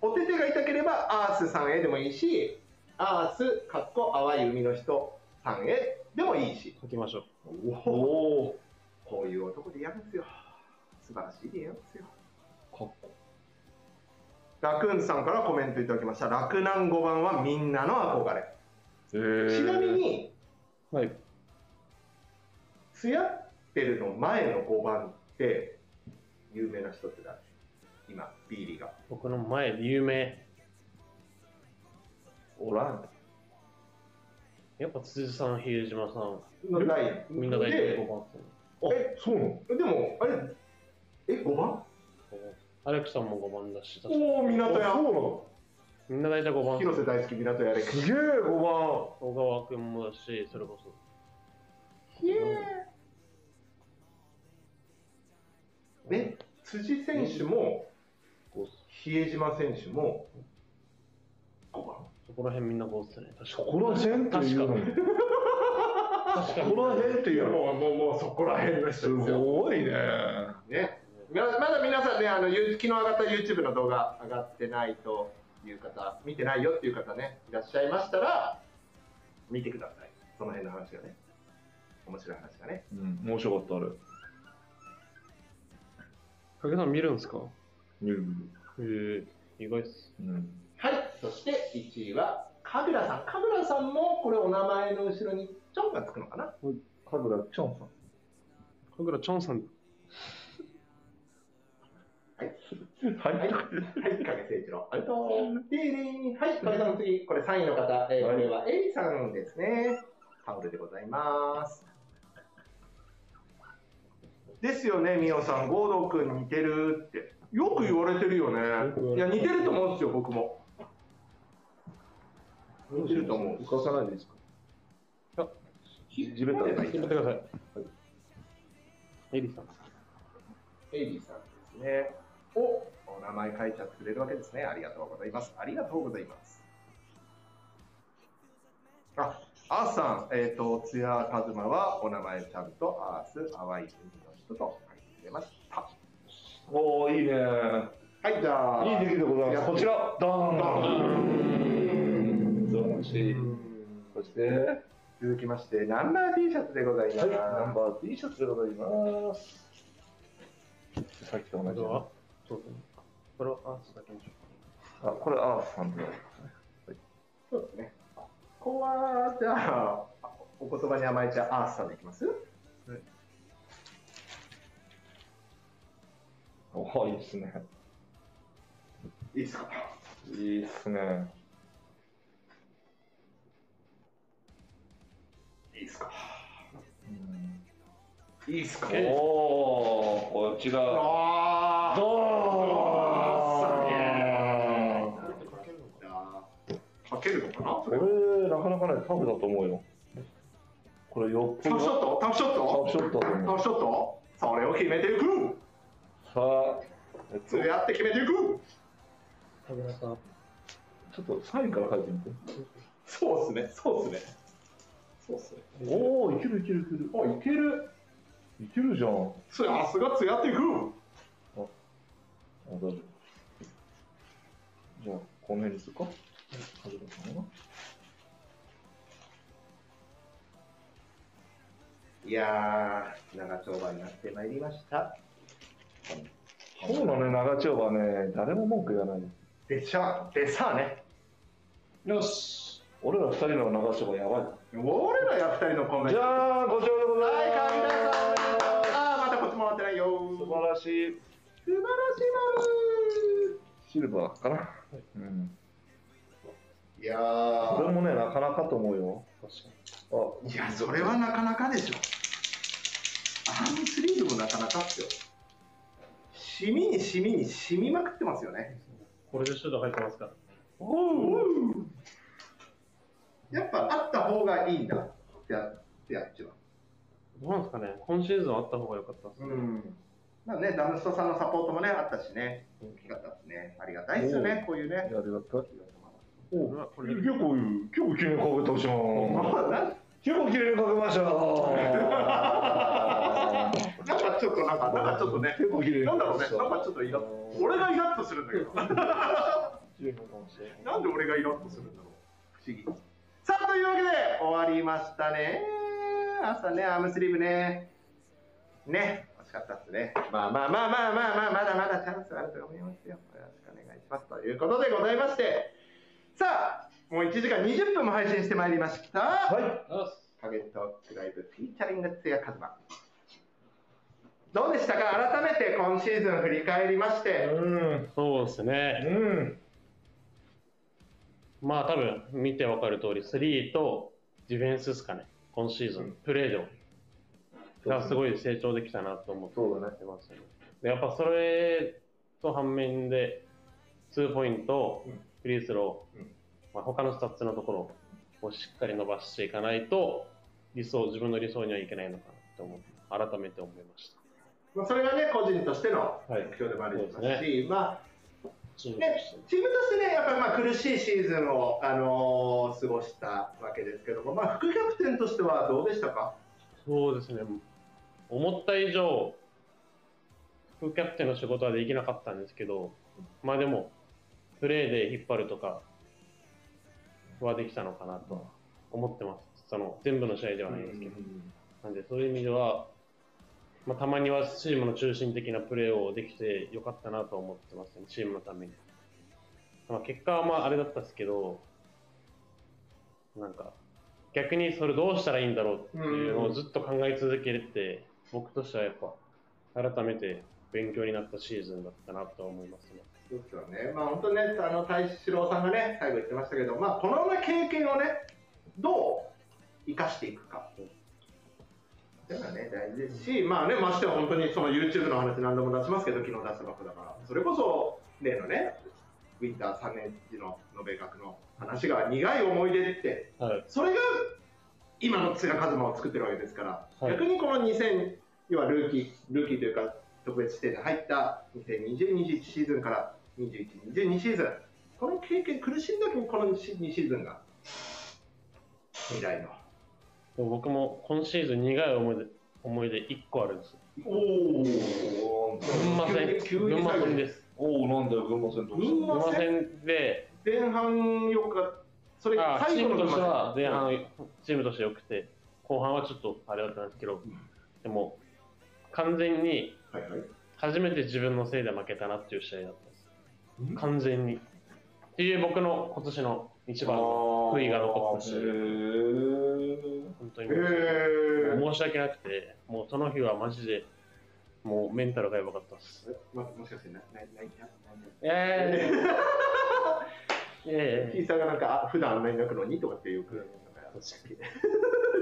お手手が痛ければアースさんへでもいいしアースかっこ淡い海の人さんへでもいいし。書きましょう。おお。おこういう男で嫌ですよ。素晴らしいで嫌ですよ。かっこ。ラクーンさんからコメントいただきました。洛南5番はみんなの憧れ。えー。ちなみにはい。ツヤッペルの前の5番って有名な人って誰？今 Bリーガー。僕の前で有名。おらん。やっぱ辻さん、比江島さん、みんな大体で5番っすね。えそうなの？でもあれえ5番？アレクさんも5番だし、おお港屋。あそうなの？みんな大体5番。広瀬大好き港屋レク。すげえ5番小川君もだし、それこそ。ひええ辻選手も比江島選手も5番。そこら辺みんな5っすね。確かそこら辺っていうの？に確かそこら辺っていうの？もうもうもうそこら辺のす人ですよ。ごいね。ね。ままだ皆さんねあのゆ昨日上がった YouTube の動画上がってないという方見てないよっていう方ねいらっしゃいましたら見てください。その辺の話がね。面白い話がね。うん面白かったあれ。影さん見るんですか？見る見るへえ意外っす。うん。はい。そして1位は神楽さん。神楽さんもこれお名前の後ろにチョンがつくのかな？神楽チョンさん。神楽チョンさん、はい。はい、はい、影誠一郎。ありがとう。でーはい、影さん次、これ3位の方、えーこれはエリさんですね。タオルでございます。ですよね、みおさん、合同くん似てるって。よく言われてるよね。いや、似てると思うんですよ、僕も。似てると思う。浮かさないでいいですか？あ地べたでやってください。エリさん。エイリーさんですね。お、お名前書いちゃってくれるわけですね。ありがとうございます。ありがとうございます。あ、アースさん、えっ、と、津屋和馬はお名前ちゃんとアース、淡い海の人と書いてくれました。おおいいね。はい、じゃあ。いい出来でございます。こちら。ドーン。ドン。素晴らしいそしてはい続きまして、ナンバー T シャツでございます。ナンバー T シャツでございます。さっきと同じ。これは？アースだけにしよあこれアースさんで。そうですね。ここは、じゃあ、お言葉に甘えちゃうアースさんでいきます？おいいっすね。いいですか？いいっすね。いいっすか？いいっすか？えおおこっちが。あー。どすげえうかけるのかな？これなかなかねタフだと思うよ。これよっぽタフショッどト？タフショッタトフショットタフショット？それを決めていくさあえっとそうやって決めていく。ちょっとサインから書いてみて。そうっすねそうっすね。そうっすね。おおいけるいけるいける。おいける。いけるじゃん。さすがつやっていく。あ大丈夫じゃあこの辺にするか。外れたかないやー長丁場になってまいりました今日のね長丁場ね誰も文句言わないでしゃでさあね。よし。俺ら二人の長丁場やばい。俺らや二人のコメント。じゃあこちらでござはいいます。神田さん。あーまたこっちもらってないよ。素晴らしい。素晴らしシルバーかな、うん、いなるいやこれもねなかなかと思うよ。確かあーいやそれはなかなかでしょ。アームスリーブもなかなかっすよ染みに染みに染みまくってますよね。にこれでシュート入ってますから。やっぱあった方がいいんだってやってやっちはどうなんですかね。今シーズンあった方が良かったですね、うん。まあね、ダムストさんのサポートもね、あったしね、大きかったですね。ありがたいですよね、こういうね。ありがたい。これはこ結構結構綺麗にかけたじゃ ん結構綺麗にかけました ちょっとなんか、なんかちょっとね、結構綺麗になんだろうね、なんかちょっとイラッ俺がイラッとするんだけど、なんで俺がイラッとするんだろう、不思議。さあ、というわけで、終わりましたね。朝ね、アームスリーブね。ね、惜しかったですね。まあまあまあまあまあまあ、まだまだチャンスあると思いますよ。よろしくお願いします。ということでございまして、さあ、もう1時間20分も配信してまいりました。はいトークライブ featuring つやかずまどうでしたか？改めて今シーズン振り返りまして。うん。そうですね。うん。まあ多分見て分かる通り3とディフェンスですかね。今シーズン、プレーでがすごい成長できたなと思ってそうだね。ますよね。でやっぱそれと反面で2ポイントうんフリースロー、うん。まあ、他のスタッツのところをしっかり伸ばしていかないと理想自分の理想にはいけないのかなと思って改めて思いましたまあそれがね個人としてのはい。目標でもありますし、そうですまチーあね。チームとしてねやっぱりまあ苦しいシーズンを、あのー過ごしたわけですけども、まあ、副キャプテンとしてはどうでしたか？そうですね。思った以上副キャプテンの仕事はできなかったんですけどまあでもプレーで引っ張るとかはできたのかなとは思ってます。その全部の試合ではないんですけど、なんでそういう意味では、まあ、たまにはチームの中心的なプレーをできてよかったなと思ってますね、チームのために。まあ、結果はまああれだったんですけど、なんか逆にそれどうしたらいいんだろうっていうのをずっと考え続けれて、僕としてはやっぱ改めて勉強になったシーズンだったなと思いますね。そうですよね、まあ、本当ね、あの大志郎さんがね、最後言ってましたけど、まあ、この経験をね、どう生かしていくか。っていうのはね、大事ですし、まあね、ましては本当にその YouTube の話何度も出しますけど、昨日出したばっかだから、それこそ例のね、ウィンター3年時の延べ額の話が苦い思い出って、はい、それが今の津谷一馬を作ってるわけですから、はい逆にこの2000、要はルーキー、ルーキーというか、特別指定で入った2020、21シーズンから21、22シーズン、この経験、苦しんだ時にこの2シーズンが未来の。僕も今シーズン苦い思い出思い出1個あるんです。おお群馬戦、群馬戦です。おおなんだよ群馬戦群群馬馬戦戦で、前半よかそれ最後のームとしては前半、チームとして良くて、後半はちょっとあれだったんですけど、でも完全に初めて自分のせいで負けたなっていう試合だったんです。完全に。っていう僕の今年の一番の悔いが残ったし、本当に。申し訳なくて、もうその日はマジで、もうメンタルがやばかったです。えまもしかしてなな泣いた泣いたえー、いやい。やいやキーさんがなんかあ普段あんなに泣くのにとかってよくなんか確か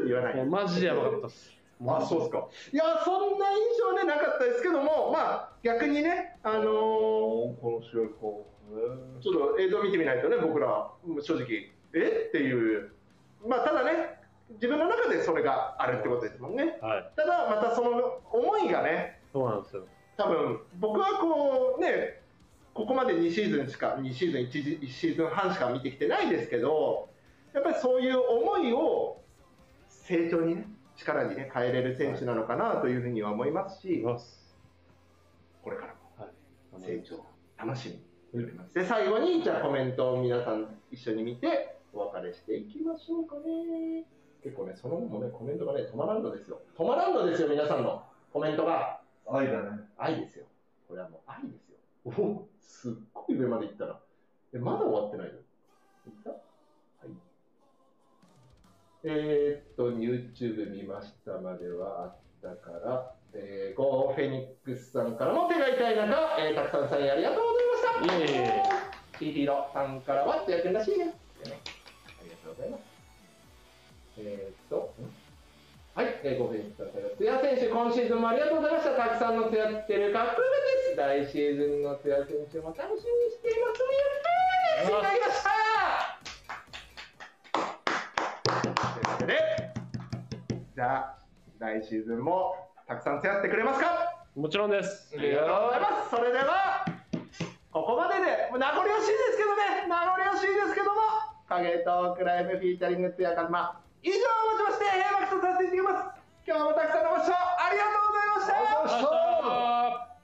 言 言わない。マジでやばかったっす。あそうですか。いやそんな印象ねなかったですけどもまあ逆にねあのーこの試合こう、ちょっと映像見てみないとね僕ら正直え？っていうまあただね自分の中でそれがあるってことですもんねはい。ただまたその思いがねそうなんですよ。多分僕はこうねここまで2シーズンしか2シーズン 1, 1シーズン半しか見てきてないですけどやっぱりそういう思いを成長にね力にね変えれる選手なのかなというふうには思いますしいます。これからもはい。成長楽しみで最後にじゃあコメントを皆さん一緒に見てお別れしていきましょうかね。結構ねその後もねコメントがね止まらんのですよ。止まらんのですよ皆さんの。コメントが。愛だね。愛ですよ。これはもう愛ですよ。おおすっごい上まで行ったらえまだ終わってないの？行った？はい。えー、っと YouTube 見ましたまではあったからえー、ゴーフェニックスさんからも手が痛い中、えー、たくさんさんありがとうございました。いえいえちひろさんからは、つやくんらしいね。ありがとうございます。えー、っと、んはい、えー、ゴーフェニックスさんから、つや選手、今シーズンもありがとうございました。たくさんのつやってるかっこよかったです。来シーズンのつや選手も楽しみにしていますね。やったーりましたというわけで、じゃあ、来シーズンもたくさんつやってくれますか？もちろんです。ありがとうございます。それでは、ここまでで、名残惜しいですけどね、名残惜しいですけども、影トークライブフィーチャリングツヤカマ、以上をもちまして、閉幕とさせていただきます。今日もたくさんのご視聴。ありがとうございました